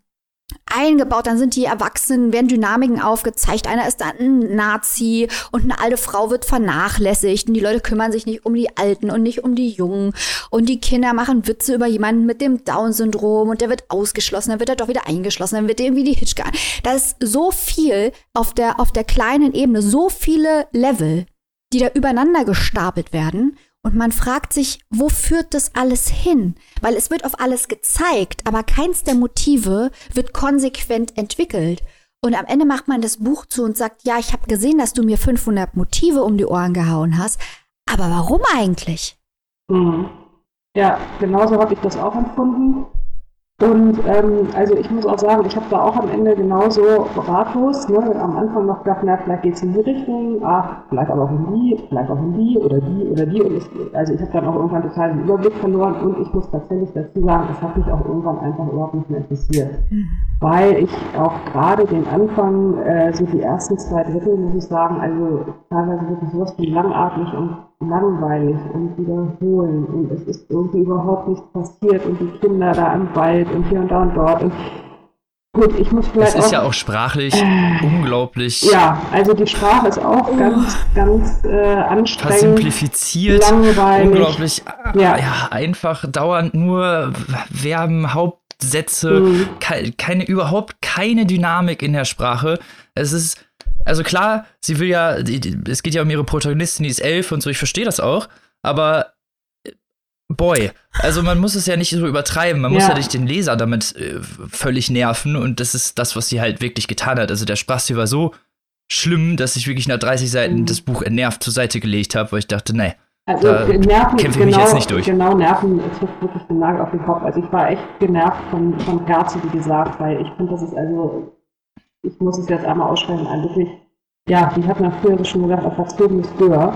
eingebaut, dann sind die Erwachsenen, werden Dynamiken aufgezeigt. Einer ist dann ein Nazi und eine alte Frau wird vernachlässigt und die Leute kümmern sich nicht um die Alten und nicht um die Jungen und die Kinder machen Witze über jemanden mit dem Down-Syndrom und der wird ausgeschlossen, dann wird er doch wieder eingeschlossen, dann wird irgendwie die Hitchka. Da ist so viel auf der, auf der kleinen Ebene, so viele Level, die da übereinander gestapelt werden und man fragt sich, wo führt das alles hin? Weil es wird auf alles gezeigt, aber keins der Motive wird konsequent entwickelt. Und am Ende macht man das Buch zu und sagt, ja, ich habe gesehen, dass du mir 500 Motive um die Ohren gehauen hast. Aber warum eigentlich? Mhm. Ja, genauso habe ich das auch empfunden. Und ähm, also ich muss auch sagen, ich habe da auch am Ende genauso ratlos, ne, am Anfang noch gedacht, na, vielleicht geht es in die Richtung, ach, vielleicht aber auch in die, vielleicht auch in die oder die oder die. Und ich, also ich habe dann auch irgendwann total den Überblick verloren und ich muss tatsächlich dazu sagen, es hat mich auch irgendwann einfach überhaupt nicht mehr interessiert. Weil ich auch gerade den Anfang, äh, so die ersten zwei Drittel, muss ich sagen, also teilweise wirklich sowas wie langatmig und langweilig und wiederholen und es ist irgendwie überhaupt nichts passiert und die Kinder da im Wald und hier und da und dort und gut, ich muss vielleicht Es ist auch, ja auch sprachlich äh, unglaublich. Ja, also die Sprache ist auch oh. ganz, ganz äh, anstrengend. Versimplifiziert, langweilig. unglaublich, ja. ja, einfach dauernd nur Verben, Hauptsätze, mhm. ke keine, überhaupt keine Dynamik in der Sprache. Es ist also klar, sie will ja, es geht ja um ihre Protagonistin, die ist elf und so, ich verstehe das auch, aber äh, boy, also man muss es ja nicht so übertreiben, man ja. muss ja nicht den Leser damit äh, völlig nerven und das ist das, was sie halt wirklich getan hat. Also der Sprachstil war so schlimm, dass ich wirklich nach 30 Seiten Mhm. das Buch entnervt zur Seite gelegt habe, weil ich dachte, nee, Also Da Nerven, kämpfe ich genau, mich jetzt nicht durch. Genau, Nerven trifft wirklich den Nagel auf den Kopf. Also ich war echt genervt von, von Kerze, wie gesagt, weil ich finde, das ist also, ich muss es jetzt einmal aussprechen, ein wirklich, ja, wie hat man früher so schon gesagt, ein verzogenes Gehör.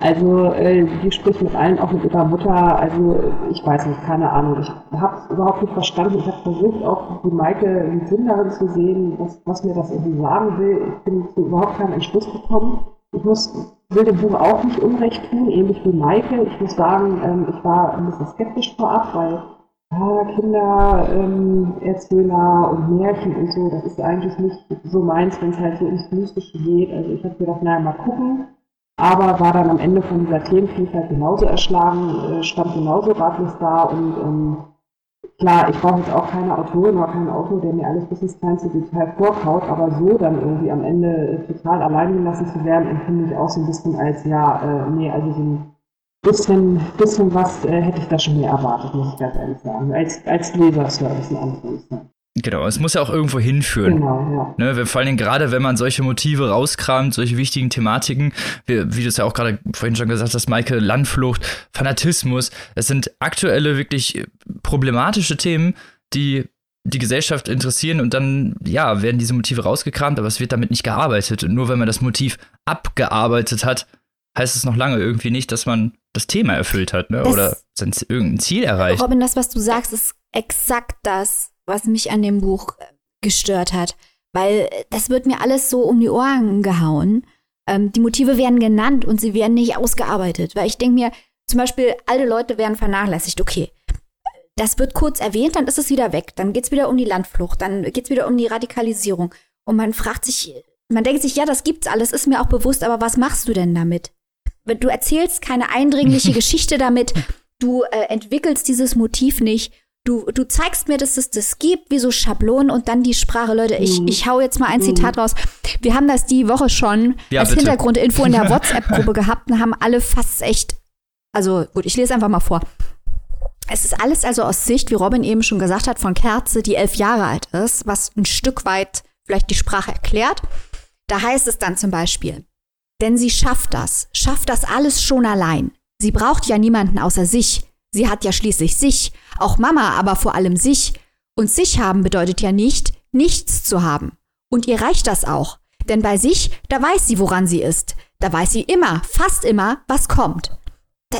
Also äh, die spricht mit allen, auch mit ihrer Mutter, also ich weiß nicht, keine Ahnung. Ich habe es überhaupt nicht verstanden. Ich habe versucht, auch die Maike in Sinn darin zu sehen, was, was mir das irgendwie sagen will. Ich bin zu überhaupt keinen Entschluss gekommen. Ich muss, will dem Buch auch nicht Unrecht tun, ähnlich wie Maike. Ich muss sagen, ähm, ich war ein bisschen skeptisch vorab, weil ah, Kinder, ähm, Erzähler und Märchen und so, das ist eigentlich nicht so meins, wenn es halt so ins Mystische geht. Also ich habe gedacht, naja, mal gucken. Aber war dann am Ende von dieser Themenvielfalt genauso erschlagen, äh, stand genauso ratlos da und ähm, klar, ich brauche jetzt auch keine Autorin oder keinen Autor, der mir alles bis ins kleinste Detail vorkaut, aber so dann irgendwie am Ende äh, total allein gelassen zu werden, empfinde ich auch so ein bisschen als, ja, äh, nee, also so ein bisschen, bisschen was äh, hätte ich da schon mehr erwartet, muss ich ganz ehrlich sagen. Als, als Leserservice in Anführungszeichen. Genau, es muss ja auch irgendwo hinführen. Genau, ja. Ne, vor allen Dingen gerade, wenn man solche Motive rauskramt, solche wichtigen Thematiken, wie, wie du es ja auch gerade vorhin schon gesagt hast, Maike, Landflucht, Fanatismus, es sind aktuelle, wirklich problematische Themen, die die Gesellschaft interessieren und dann, ja, werden diese Motive rausgekramt, aber es wird damit nicht gearbeitet. Und nur wenn man das Motiv abgearbeitet hat, heißt es noch lange irgendwie nicht, dass man das Thema erfüllt hat, ne? Das- oder sein, irgendein Ziel erreicht. Robin, das, was du sagst, ist exakt das, was mich an dem Buch äh, gestört hat. Weil äh, das wird mir alles so um die Ohren gehauen. Ähm, die Motive werden genannt und sie werden nicht ausgearbeitet. Weil ich denke mir, zum Beispiel, alte Leute werden vernachlässigt. Okay, das wird kurz erwähnt, dann ist es wieder weg. Dann geht es wieder um die Landflucht, dann geht es wieder um die Radikalisierung. Und man fragt sich, man denkt sich, ja, das gibt's alles, ist mir auch bewusst, aber was machst du denn damit? Du erzählst keine eindringliche Geschichte damit, du äh, entwickelst dieses Motiv nicht. Du, du zeigst mir, dass es das gibt, wie so Schablonen und dann die Sprache. Leute, ich, Mhm. ich hau jetzt mal ein Zitat raus. Wir haben das die Woche schon Ja, als bitte. Hintergrundinfo in der WhatsApp-Gruppe gehabt und haben alle fast echt, also gut, ich lese einfach mal vor. Es ist alles also aus Sicht, wie Robin eben schon gesagt hat, von Kerze, die elf Jahre alt ist, was ein Stück weit vielleicht die Sprache erklärt. Da heißt es dann zum Beispiel, denn sie schafft das, schafft das alles schon allein. Sie braucht ja niemanden außer sich. Sie hat ja schließlich sich, auch Mama, aber vor allem sich. Und sich haben bedeutet ja nicht, nichts zu haben. Und ihr reicht das auch. Denn bei sich, da weiß sie, woran sie ist. Da weiß sie immer, fast immer, was kommt. Da,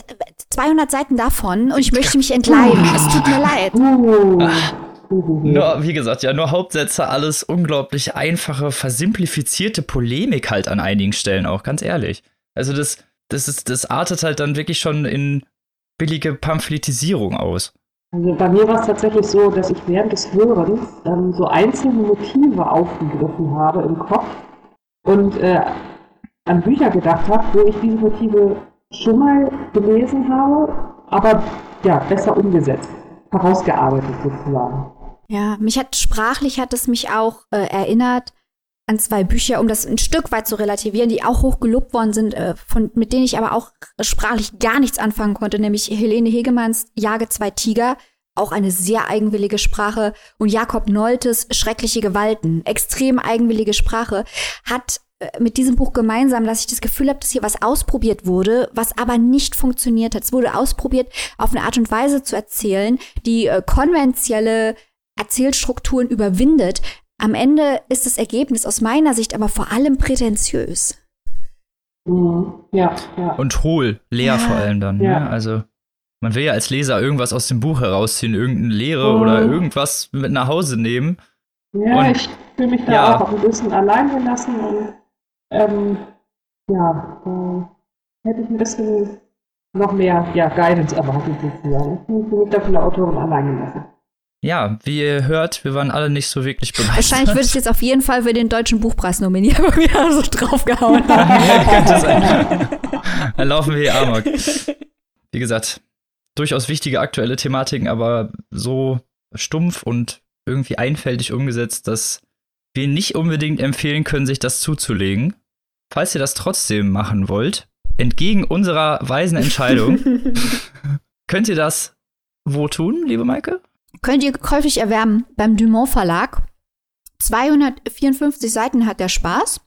200 Seiten davon und ich möchte mich entleiden. Es tut mir leid. Nur, wie gesagt, ja, nur Hauptsätze, alles unglaublich einfache, versimplifizierte Polemik halt an einigen Stellen auch, ganz ehrlich. Also das, das ist, das artet halt dann wirklich schon in billige Pamphletisierung aus. Also bei mir war es tatsächlich so, dass ich während des Hörens ähm, so einzelne Motive aufgegriffen habe im Kopf und äh, an Bücher gedacht habe, wo ich diese Motive schon mal gelesen habe, aber ja, besser umgesetzt, herausgearbeitet sozusagen. Ja, mich hat sprachlich hat es mich auch äh, erinnert an zwei Bücher, um das ein Stück weit zu relativieren, die auch hoch gelobt worden sind, äh, von, mit denen ich aber auch sprachlich gar nichts anfangen konnte, nämlich Helene Hegemanns Jage zwei Tiger, auch eine sehr eigenwillige Sprache, und Jakob Noltes Schreckliche Gewalten, extrem eigenwillige Sprache, hat äh, mit diesem Buch gemeinsam, dass ich das Gefühl habe, dass hier was ausprobiert wurde, was aber nicht funktioniert hat. Es wurde ausprobiert, auf eine Art und Weise zu erzählen, die äh, konventionelle Erzählstrukturen überwindet. Am Ende ist das Ergebnis aus meiner Sicht aber vor allem prätentiös. Mhm. Ja, ja. Und hohl, leer Ja. vor allem dann. Ja. Ne? Also man will ja als Leser irgendwas aus dem Buch herausziehen, irgendeine Lehre Mhm. oder irgendwas mit nach Hause nehmen. Ja, Und- ich fühle mich da ja. auch ein bisschen allein gelassen und ähm, ja, äh, hätte ich ein bisschen noch mehr ja, Guidance erwartet sozusagen. Ich fühle mich da von der Autorin allein gelassen. Ja, wie ihr hört, wir waren alle nicht so wirklich begeistert. Wahrscheinlich würde ich jetzt auf jeden Fall für den Deutschen Buchpreis nominieren, weil wir so draufgehauen haben. Ja, könnte sein. Dann laufen wir hier amok. Wie gesagt, durchaus wichtige aktuelle Thematiken, aber so stumpf und irgendwie einfältig umgesetzt, dass wir nicht unbedingt empfehlen können, sich das zuzulegen. Falls ihr das trotzdem machen wollt, entgegen unserer weisen Entscheidung, könnt ihr das wo tun, liebe Maike? Könnt ihr käuflich erwerben beim Dumont Verlag. 254 Seiten hat der Spaß.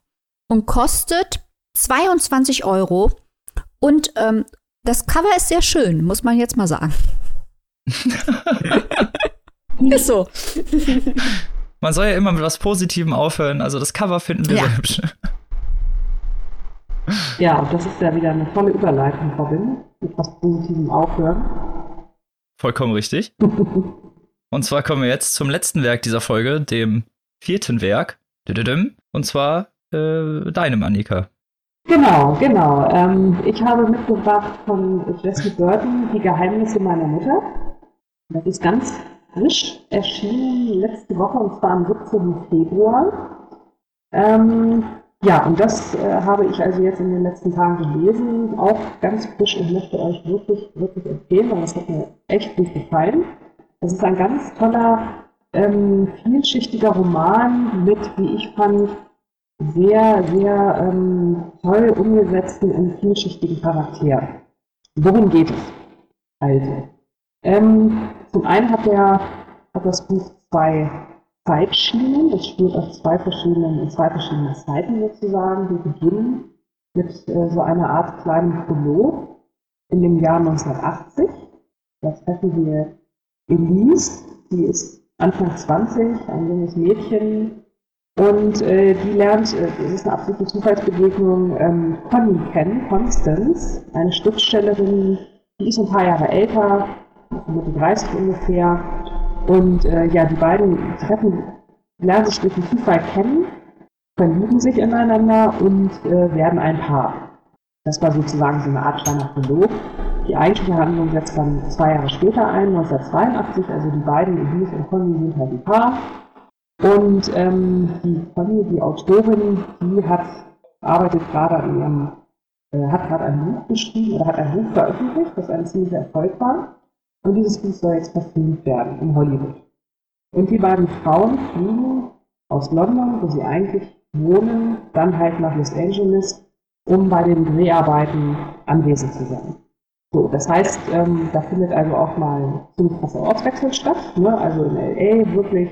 und kostet 22 Euro. Und ähm, das Cover ist sehr schön, muss man jetzt mal sagen. ist so. Man soll ja immer mit was Positivem aufhören. Also das Cover finden wir ja. sehr hübsch. Ja, und das ist ja wieder eine tolle Überleitung, Robin. Mit was Positivem aufhören. Vollkommen richtig. und zwar kommen wir jetzt zum letzten Werk dieser Folge, dem vierten Werk. Und zwar äh, deinem, Annika. Genau, genau. Ähm, ich habe mitgebracht von Jessie Burton Die Geheimnisse meiner Mutter. Das ist ganz frisch erschienen letzte Woche und zwar am 17. Februar. Ähm, ja, und das äh, habe ich also jetzt in den letzten Tagen gelesen, auch ganz frisch und möchte euch wirklich, wirklich empfehlen, weil das hat mir echt gut gefallen. Das ist ein ganz toller, ähm, vielschichtiger Roman mit, wie ich fand, sehr, sehr ähm, toll umgesetzten und vielschichtigen Charakteren. Worum geht es? Also, ähm, zum einen hat, der, hat das Buch zwei Zeitschienen. Das spielt auf zwei verschiedenen, in zwei verschiedenen Zeiten sozusagen. Die beginnen mit äh, so einer Art kleinen Prolog in dem Jahr 1980. Da treffen wir Elise, die ist Anfang 20, ein junges Mädchen. Und äh, die lernt, äh, das ist eine absolute Zufallsbegegnung, ähm, Conny kennen, Constance, eine Schriftstellerin, die ist ein paar Jahre älter, Mitte 30 ungefähr. Und äh, ja, die beiden treffen, lernen sich durch den Zufall kennen, verlieben sich ineinander und äh, werden ein Paar. Das war sozusagen so eine Art kleiner Prolog. Die eigentliche Handlung setzt dann zwei Jahre später ein, 1982. Also die beiden, Elise und Conny, sind halt ein Paar. Und ähm, die Conny, die Autorin, die hat, arbeitet gerade an ihrem, äh, hat gerade ein Buch geschrieben oder hat ein Buch veröffentlicht, das ein ziemlicher Erfolg war. Und dieses Buch soll jetzt verfilmt werden in Hollywood. Und die beiden Frauen fliegen aus London, wo sie eigentlich wohnen, dann halt nach Los Angeles, um bei den Dreharbeiten anwesend zu sein. So, das heißt, ähm, da findet also auch mal ein krasser Ortswechsel statt. Ne? Also in L.A. wirklich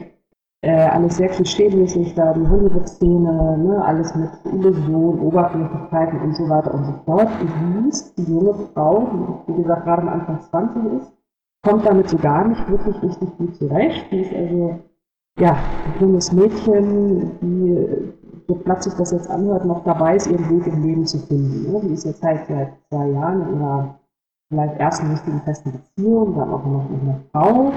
äh, alles sehr klischeemäßig, da die Hollywood-Szene, ne? alles mit Illusion, Oberflächlichkeiten und so weiter und so fort. Und Lies, die junge Frau, die wie gesagt gerade am Anfang 20 ist, kommt damit so gar nicht wirklich richtig gut zurecht. Die ist also, ja, ein junges Mädchen, die, so platt sich das jetzt anhört, noch dabei ist, ihren Weg im Leben zu finden. Ne? Die ist jetzt halt seit zwei Jahren in ihrer vielleicht ersten richtigen festen Beziehung, dann auch noch mit einer Frau,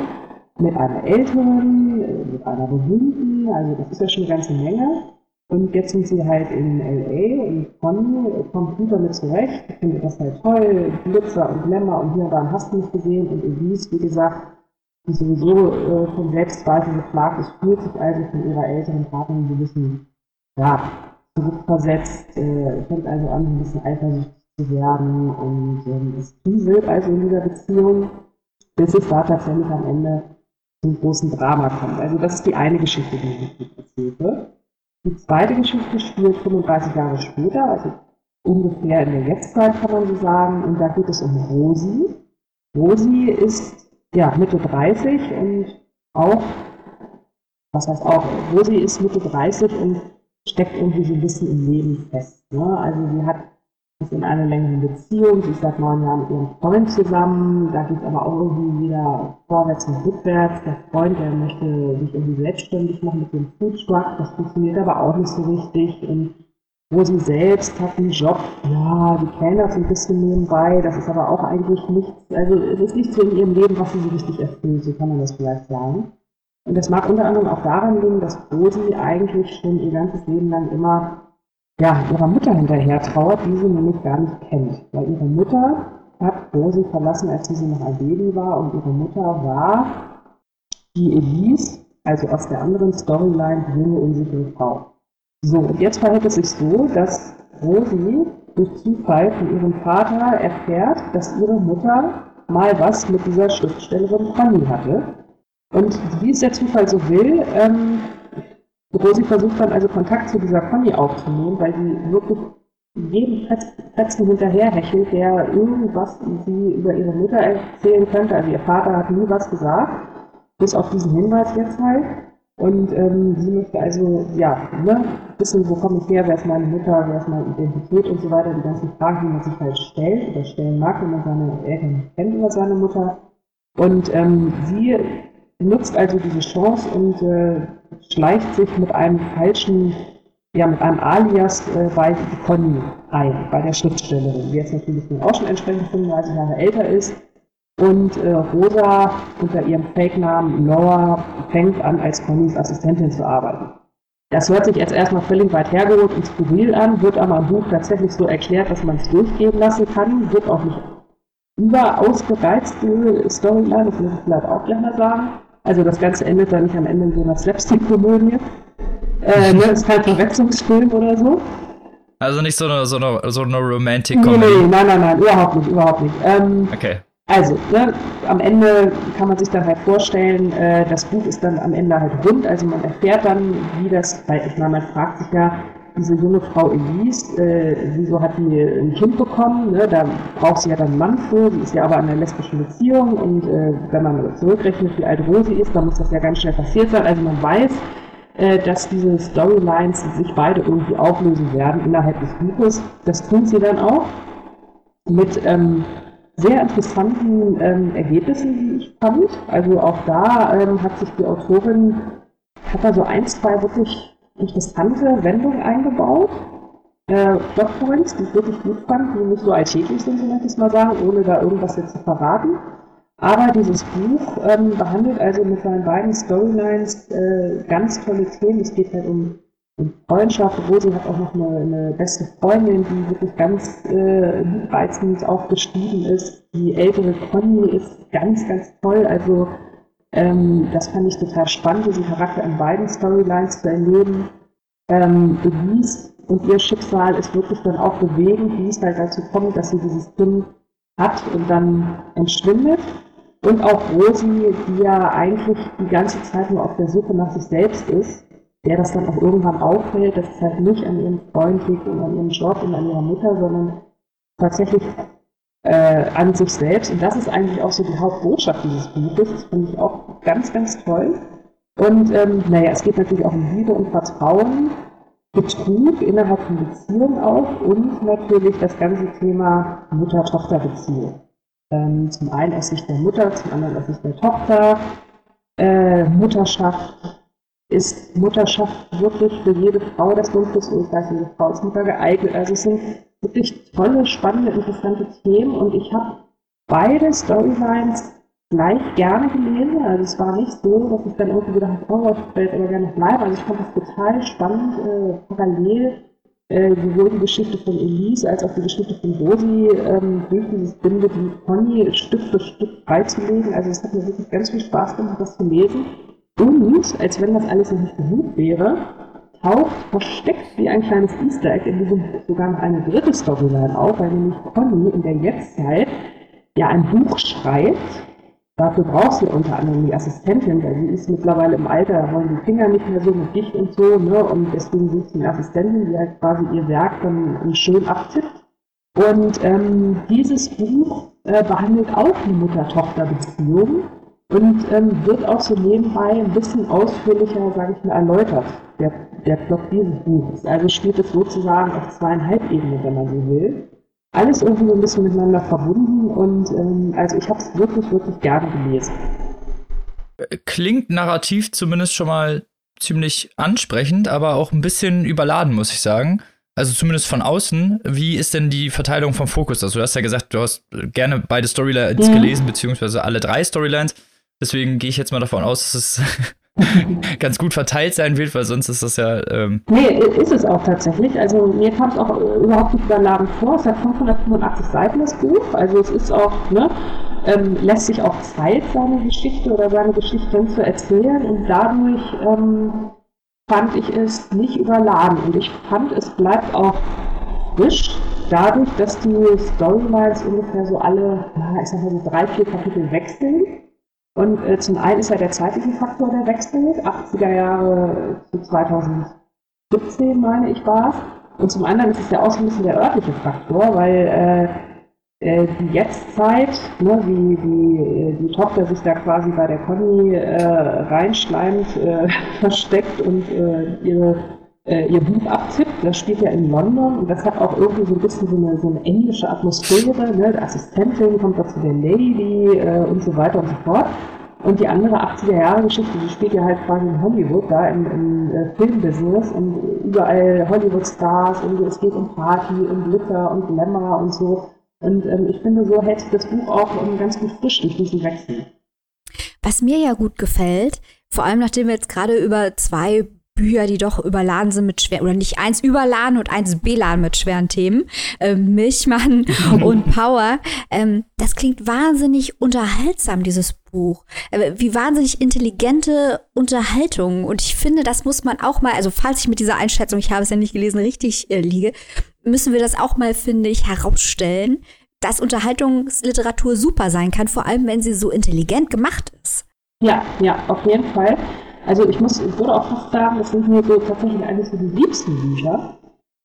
mit einer Älteren, mit einer Berühmten, also das ist ja schon eine ganze Menge. Und jetzt sind sie halt in L.A. und Conny kommt gut damit zurecht. Ich finde das halt toll. Glitzer und Glamour und hier und da hast du nicht gesehen. Und Elise, wie gesagt, die sowieso äh, von Selbstzweifel geplagt ist, fühlt sich also von ihrer älteren Partnerin ein bisschen, ja, zurückversetzt, äh, fängt also an, ein bisschen eifersüchtig zu werden und ähm, es kriselt also in dieser Beziehung, bis es da tatsächlich am Ende zum großen Drama kommt. Also das ist die eine Geschichte, die ich erzählt wird. Die zweite Geschichte spielt 35 Jahre später, also ungefähr in der Jetztzeit kann man so sagen, und da geht es um Rosi. Rosi ist ja Mitte 30 und auch, was heißt auch, Rosi ist Mitte 30 und steckt irgendwie so ein bisschen im Leben fest. Ne? Also sie hat ist in einer längeren Beziehung, sie ist seit neun Jahren mit ihrem Freund zusammen, da geht es aber auch irgendwie wieder vorwärts und rückwärts. Der Freund, der möchte sich irgendwie selbstständig machen mit dem Foodtruck, das funktioniert aber auch nicht so richtig. Und wo sie selbst hat einen Job, ja, die kellnert so ein bisschen nebenbei, das ist aber auch eigentlich nichts, also es ist nichts in ihrem Leben, was sie so richtig erfüllt, so kann man das vielleicht sagen. Und das mag unter anderem auch daran liegen, dass Rosi eigentlich schon ihr ganzes Leben lang immer ja, ihrer Mutter hinterher trauert, die sie nämlich gar nicht kennt. Weil ihre Mutter hat Rosi verlassen, als sie noch ein Baby war und ihre Mutter war die Elise, also aus der anderen Storyline, junge, unsichere Frau. So, und jetzt verhält es sich so, dass Rosi durch Zufall von ihrem Vater erfährt, dass ihre Mutter mal was mit dieser Schriftstellerin Conny hatte. Und wie es der Zufall so will, ähm, Rosi versucht dann also Kontakt zu dieser Conny aufzunehmen, weil sie wirklich jedem Fetzen hinterherhechelt, der irgendwas sie über ihre Mutter erzählen könnte. Also ihr Vater hat nie was gesagt, bis auf diesen Hinweis jetzt halt. Und ähm, sie möchte also, ja, ne, wissen, wo komme ich her, wer ist meine Mutter, wer ist meine Identität und so weiter, die ganzen Fragen, die man sich halt stellt oder stellen mag, wenn man seine Eltern kennt oder seine Mutter. Und ähm, sie nutzt also diese Chance und äh, schleicht sich mit einem falschen, ja, mit einem Alias äh, bei Conny ein, bei der Schriftstellerin, die jetzt natürlich auch schon entsprechend 35 Jahre älter ist und äh, Rosa unter ihrem Fake-Namen Laura fängt an, als Connys Assistentin zu arbeiten. Das hört sich jetzt erstmal völlig weit hergeholt und skurril an, wird aber im Buch tatsächlich so erklärt, dass man es durchgehen lassen kann, wird auch nicht überaus gereizte Storyline, das muss ich vielleicht auch gleich mal sagen. Also das Ganze endet dann nicht am Ende in so einer Slapstick-Komödie. Äh, ne, ist kein Verwechslungsfilm oder so. Also nicht so eine, so eine, so eine romantic Nee, nee, nein, nein, nein, überhaupt nicht, überhaupt nicht. Ähm, okay. Also, ne, am Ende kann man sich dann halt vorstellen, äh, das Buch ist dann am Ende halt rund, also man erfährt dann, wie das, weil ich meine, man fragt sich ja, diese junge Frau Elise, äh, wieso hat die ein Kind bekommen, ne? da braucht sie ja dann einen Mann für, sie ist ja aber in einer lesbischen Beziehung und äh, wenn man zurückrechnet, wie alt Rosi ist, dann muss das ja ganz schnell passiert sein, also man weiß, äh, dass diese Storylines sich beide irgendwie auflösen werden innerhalb des Buches, das tun sie dann auch mit ähm, sehr interessanten ähm, Ergebnissen, wie ich fand. Also auch da ähm, hat sich die Autorin, hat da so ein, zwei wirklich interessante Wendungen eingebaut. Äh, die ich wirklich gut fand, die nicht so alltäglich sind, so möchte ich mal sagen, ohne da irgendwas jetzt zu verraten. Aber dieses Buch ähm, behandelt also mit seinen beiden Storylines äh, ganz tolle Themen. Es geht halt um und Freundschaft. Rosi hat auch noch eine, eine beste Freundin, die wirklich ganz äh, reizend auch beschrieben ist. Die ältere Conny ist ganz, ganz toll. Also ähm, das fand ich total spannend, diesen Charakter in beiden Storylines zu erleben. Ähm, Elise und ihr Schicksal ist wirklich dann auch bewegend, wie es halt dazu kommt, dass sie dieses Kind hat und dann entschwindet. Und auch Rosi, die ja eigentlich die ganze Zeit nur auf der Suche nach sich selbst ist der das dann auch irgendwann auffällt, dass es halt nicht an ihrem Freund liegt und an ihrem Job und an ihrer Mutter, sondern tatsächlich äh, an sich selbst. Und das ist eigentlich auch so die Hauptbotschaft dieses Buches. Das finde ich auch ganz, ganz toll. Und ähm, naja, es geht natürlich auch um Liebe und Vertrauen, Betrug innerhalb von Beziehungen auch und natürlich das ganze Thema Mutter-Tochter-Beziehung. Ähm, zum einen aus Sicht der Mutter, zum anderen aus Sicht der Tochter, äh, Mutterschaft, ist Mutterschaft wirklich für jede Frau das Nonplusultra, jede Frau ist Mutter geeignet. Also es sind wirklich tolle, spannende, interessante Themen und ich habe beide Storylines gleich gerne gelesen. Also es war nicht so, dass ich dann irgendwie gedacht habe, oh, ich aber gerne bleiben. Also ich fand das total spannend, äh, parallel äh, sowohl die Geschichte von Elise als auch die Geschichte von Rosi ähm, durch dieses Bindeglied mit Conny Stück für Stück freizulegen. Also es hat mir wirklich ganz viel Spaß gemacht, das zu lesen. Und, als wenn das alles noch nicht genug wäre, taucht versteckt wie ein kleines Easter Egg in diesem Buch sogar noch eine dritte Storyline auf, weil nämlich Conny in der Jetztzeit ja ein Buch schreibt. Dafür braucht sie unter anderem die Assistentin, weil sie ist mittlerweile im Alter, da wollen die Finger nicht mehr so mit Dicht und so, ne? Und deswegen sucht sie eine Assistentin, die halt quasi ihr Werk dann schön abtippt. Und ähm, dieses Buch äh, behandelt auch eine Mutter-Tochter-Beziehung und ähm, wird auch so nebenbei ein bisschen ausführlicher, sage ich mal, erläutert, der, der Plot dieses Buches. Also steht es sozusagen auf zweieinhalb Ebenen, wenn man so will. Alles irgendwie so ein bisschen miteinander verbunden und ähm, also ich habe es wirklich, wirklich gerne gelesen. Klingt narrativ zumindest schon mal ziemlich ansprechend, aber auch ein bisschen überladen, muss ich sagen. Also zumindest von außen. Wie ist denn die Verteilung vom Fokus? Also du hast ja gesagt, du hast gerne beide Storylines mhm. gelesen, beziehungsweise alle drei Storylines. Deswegen gehe ich jetzt mal davon aus, dass es ganz gut verteilt sein wird, weil sonst ist das ja. Ähm nee, ist es auch tatsächlich. Also mir kam es auch überhaupt nicht überladen vor. Es hat 585 Seiten das Buch. Also es ist auch, ne, ähm, lässt sich auch Zeit, seine Geschichte oder seine Geschichten zu erzählen und dadurch ähm, fand ich es nicht überladen. Und ich fand, es bleibt auch frisch, dadurch, dass die Storylines ungefähr so alle, ich sag mal so drei, vier Kapitel wechseln. Und äh, zum einen ist ja der zeitliche Faktor, der wechselt, 80er Jahre zu 2017, meine ich, war es. Und zum anderen ist es ja auch so ein bisschen der örtliche Faktor, weil äh, äh, die Jetztzeit, ne, wie, wie äh, die Tochter sich da quasi bei der Conny äh, äh, versteckt und äh, ihre, äh, ihr Buch abtippt, das spielt ja in London und das hat auch irgendwie so ein bisschen so eine, so eine englische Atmosphäre, ne? die Assistentin kommt da zu der Lady äh, und so weiter und so fort. Und die andere 80er-Jahre-Geschichte, die spielt ja halt quasi in Hollywood, da im, im äh, Filmbusiness und überall Hollywood-Stars und es geht um Party und Glitter und Glamour und so. Und ähm, ich finde, so hält sich das Buch auch um, ganz gut frisch durch diesen Wechsel. Was mir ja gut gefällt, vor allem nachdem wir jetzt gerade über zwei Bücher, die doch überladen sind mit schweren, oder nicht eins überladen und eins beladen mit schweren Themen, äh, Milchmann und Power. Ähm, das klingt wahnsinnig unterhaltsam, dieses Buch. Äh, wie wahnsinnig intelligente Unterhaltung. Und ich finde, das muss man auch mal, also falls ich mit dieser Einschätzung, ich habe es ja nicht gelesen, richtig äh, liege, müssen wir das auch mal, finde ich, herausstellen, dass Unterhaltungsliteratur super sein kann, vor allem wenn sie so intelligent gemacht ist. Ja, ja, auf jeden Fall. Also ich muss, ich würde auch fast sagen, das sind mir so tatsächlich eines so die liebsten Bücher.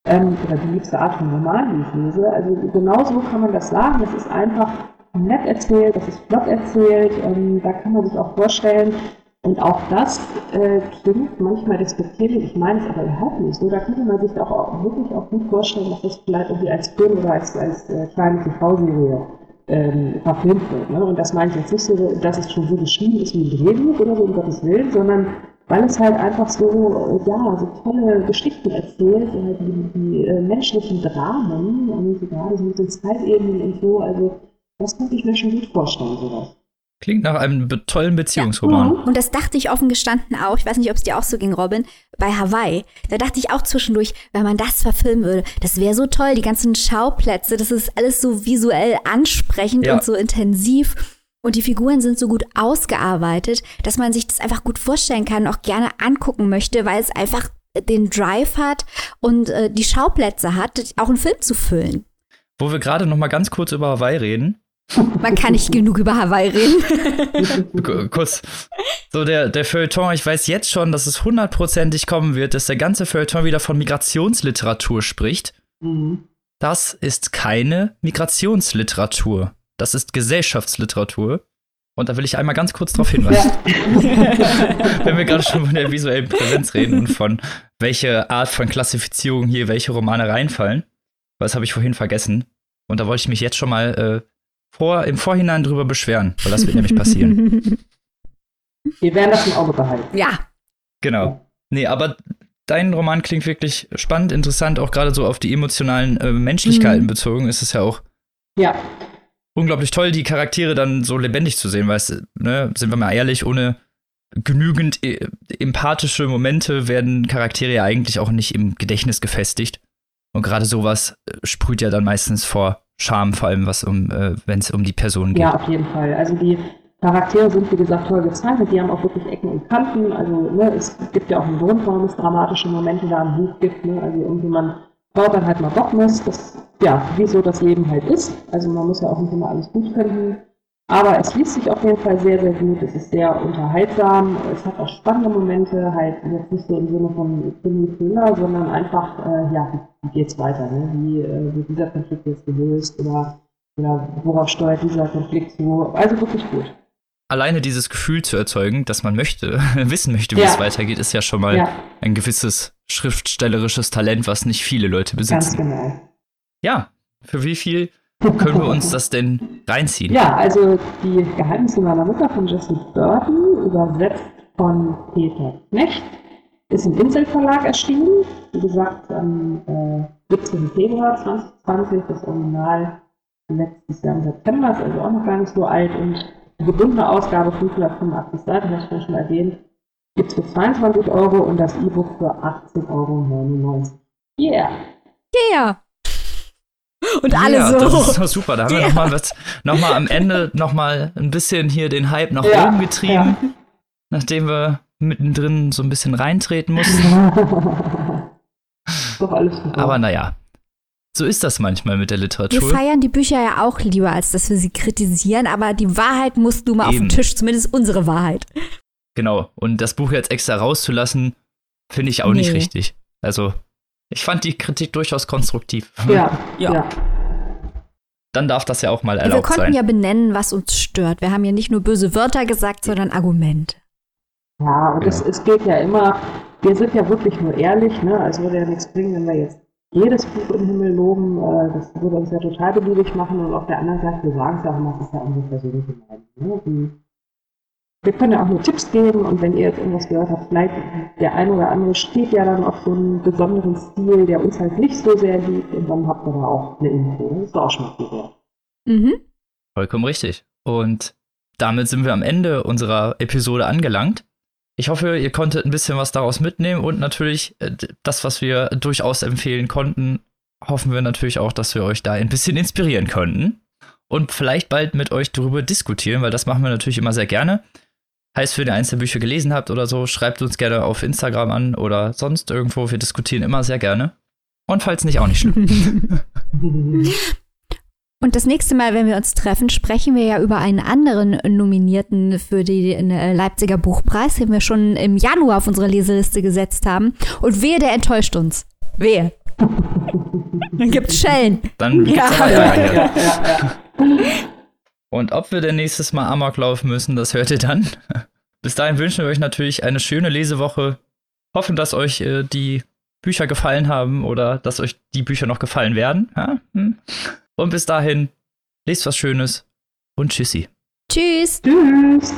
Ähm, oder die liebste Art von Roman, die ich lese. Also genau so kann man das sagen. Das ist einfach nett erzählt, das ist flott erzählt. Ähm, da kann man sich auch vorstellen, und auch das äh, klingt manchmal despektierlich, ich meine es aber überhaupt nicht so. Da könnte man sich auch, auch wirklich auch gut vorstellen, dass das vielleicht irgendwie als Film oder als, als äh, kleine TV-Serie ähm, verfilmt wird. Ne? Und das meine ich jetzt nicht so, dass es schon so geschrieben ist wie ein Drehbuch oder so, um Gottes Willen, sondern weil es halt einfach so, ja, so tolle Geschichten erzählt, äh, die, die äh, menschlichen Dramen und gerade so mit den Zeitebenen und so, also das könnte ich mir schon gut vorstellen, sowas. Klingt nach einem tollen Beziehungsroman. Ja. Und das dachte ich offen gestanden auch. Ich weiß nicht, ob es dir auch so ging, Robin, bei Hawaii. Da dachte ich auch zwischendurch, wenn man das verfilmen würde, das wäre so toll. Die ganzen Schauplätze, das ist alles so visuell ansprechend ja. und so intensiv. Und die Figuren sind so gut ausgearbeitet, dass man sich das einfach gut vorstellen kann und auch gerne angucken möchte, weil es einfach den Drive hat und äh, die Schauplätze hat, auch einen Film zu füllen. Wo wir gerade noch mal ganz kurz über Hawaii reden. Man kann nicht genug über Hawaii reden. Kurz. So, der, der Feuilleton, ich weiß jetzt schon, dass es hundertprozentig kommen wird, dass der ganze Feuilleton wieder von Migrationsliteratur spricht. Mhm. Das ist keine Migrationsliteratur. Das ist Gesellschaftsliteratur. Und da will ich einmal ganz kurz darauf hinweisen. Ja. Wenn wir gerade schon von der visuellen Präsenz reden und von welche Art von Klassifizierung hier welche Romane reinfallen. Was habe ich vorhin vergessen? Und da wollte ich mich jetzt schon mal äh, vor, im Vorhinein drüber beschweren, weil das wird nämlich passieren. Wir werden das im Auge behalten. Ja. Genau. Nee, aber dein Roman klingt wirklich spannend, interessant, auch gerade so auf die emotionalen äh, Menschlichkeiten mhm. bezogen ist es ja auch. Ja. Unglaublich toll, die Charaktere dann so lebendig zu sehen, weißt ne, sind wir mal ehrlich, ohne genügend äh, empathische Momente werden Charaktere ja eigentlich auch nicht im Gedächtnis gefestigt. Und gerade sowas äh, sprüht ja dann meistens vor Charme, vor allem was um, äh, wenn es um die Person geht. Ja, auf jeden Fall. Also die Charaktere sind, wie gesagt, toll gezeichnet, die haben auch wirklich Ecken und Kanten. Also ne, es gibt ja auch einen Grund, warum es dramatische Momente da im Buch gibt. Ne? Also irgendwie man baut dann halt mal Bock muss, das, ja, wie so das Leben halt ist. Also man muss ja auch nicht immer alles gut finden. Aber es liest sich auf jeden Fall sehr, sehr gut. Es ist sehr unterhaltsam. Es hat auch spannende Momente, halt jetzt nicht so im Sinne von Krimi-Thriller, sondern einfach, äh, ja, wie geht's weiter? Ne? Wie äh, wird dieser Konflikt jetzt gelöst oder, oder worauf steuert dieser Konflikt zu? Also wirklich gut. Alleine dieses Gefühl zu erzeugen, dass man möchte, wissen möchte, wie ja. es weitergeht, ist ja schon mal ja. ein gewisses schriftstellerisches Talent, was nicht viele Leute besitzen. Ganz genau. Ja, für wie viel können wir uns das denn reinziehen? Ja, also die Geheimnisse meiner Mutter von Jesse Burton, übersetzt von Peter Knecht, ist im Inselverlag erschienen. Wie gesagt, am äh, 17. Februar 2020, das Original letztes Jahr im September, ist also auch noch gar nicht so alt. Und die gebundene Ausgabe 585 Seiten, das ich schon erwähnt, gibt es für 22 Euro und das E-Book für 18,99 Euro. Yeah! Yeah! Und alle ja, so. Das ist doch super. Da haben ja. wir nochmal was, nochmal am Ende nochmal ein bisschen hier den Hype nach ja, oben getrieben, ja. nachdem wir mittendrin so ein bisschen reintreten mussten. doch alles super. Aber naja, so ist das manchmal mit der Literatur. Wir feiern die Bücher ja auch lieber, als dass wir sie kritisieren, aber die Wahrheit muss nun mal Eben. auf den Tisch, zumindest unsere Wahrheit. Genau, und das Buch jetzt extra rauszulassen, finde ich auch nee. nicht richtig. Also, ich fand die Kritik durchaus konstruktiv. Ja, ja. ja. dann darf das ja auch mal erlaubt sein. Wir konnten sein. ja benennen, was uns stört. Wir haben ja nicht nur böse Wörter gesagt, sondern Argumente. Ja, und es, es geht ja immer, wir sind ja wirklich nur ehrlich, ne? Also würde ja nichts bringen, wenn wir jetzt jedes Buch im Himmel loben, äh, das würde uns ja total beliebig machen und auf der anderen Seite, wir sagen es ja auch immer, das ist ja unsere persönliche Meinung. Ne? Wir können ja auch nur Tipps geben und wenn ihr jetzt irgendwas gehört habt, vielleicht der eine oder andere steht ja dann auf so einen besonderen Stil, der uns halt nicht so sehr liebt und dann habt ihr da auch eine Info. Das ist auch schon mal. Mhm. Vollkommen richtig. Und damit sind wir am Ende unserer Episode angelangt. Ich hoffe, ihr konntet ein bisschen was daraus mitnehmen und natürlich äh, das, was wir durchaus empfehlen konnten, hoffen wir natürlich auch, dass wir euch da ein bisschen inspirieren konnten und vielleicht bald mit euch darüber diskutieren, weil das machen wir natürlich immer sehr gerne. Heißt, wenn ihr einzelne Bücher gelesen habt oder so, schreibt uns gerne auf Instagram an oder sonst irgendwo. Wir diskutieren immer sehr gerne. Und falls nicht, auch nicht schlimm. Und das nächste Mal, wenn wir uns treffen, sprechen wir ja über einen anderen Nominierten für den äh, Leipziger Buchpreis, den wir schon im Januar auf unsere Leseliste gesetzt haben. Und wehe, der enttäuscht uns. Wehe. Dann gibt's Schellen. Dann gibt's ja, ja. Und ob wir denn nächstes Mal Amok laufen müssen, das hört ihr dann. Bis dahin wünschen wir euch natürlich eine schöne Lesewoche. Hoffen, dass euch äh, die Bücher gefallen haben oder dass euch die Bücher noch gefallen werden. Ja? Hm. Und bis dahin, lest was Schönes und tschüssi. Tschüss. Tschüss.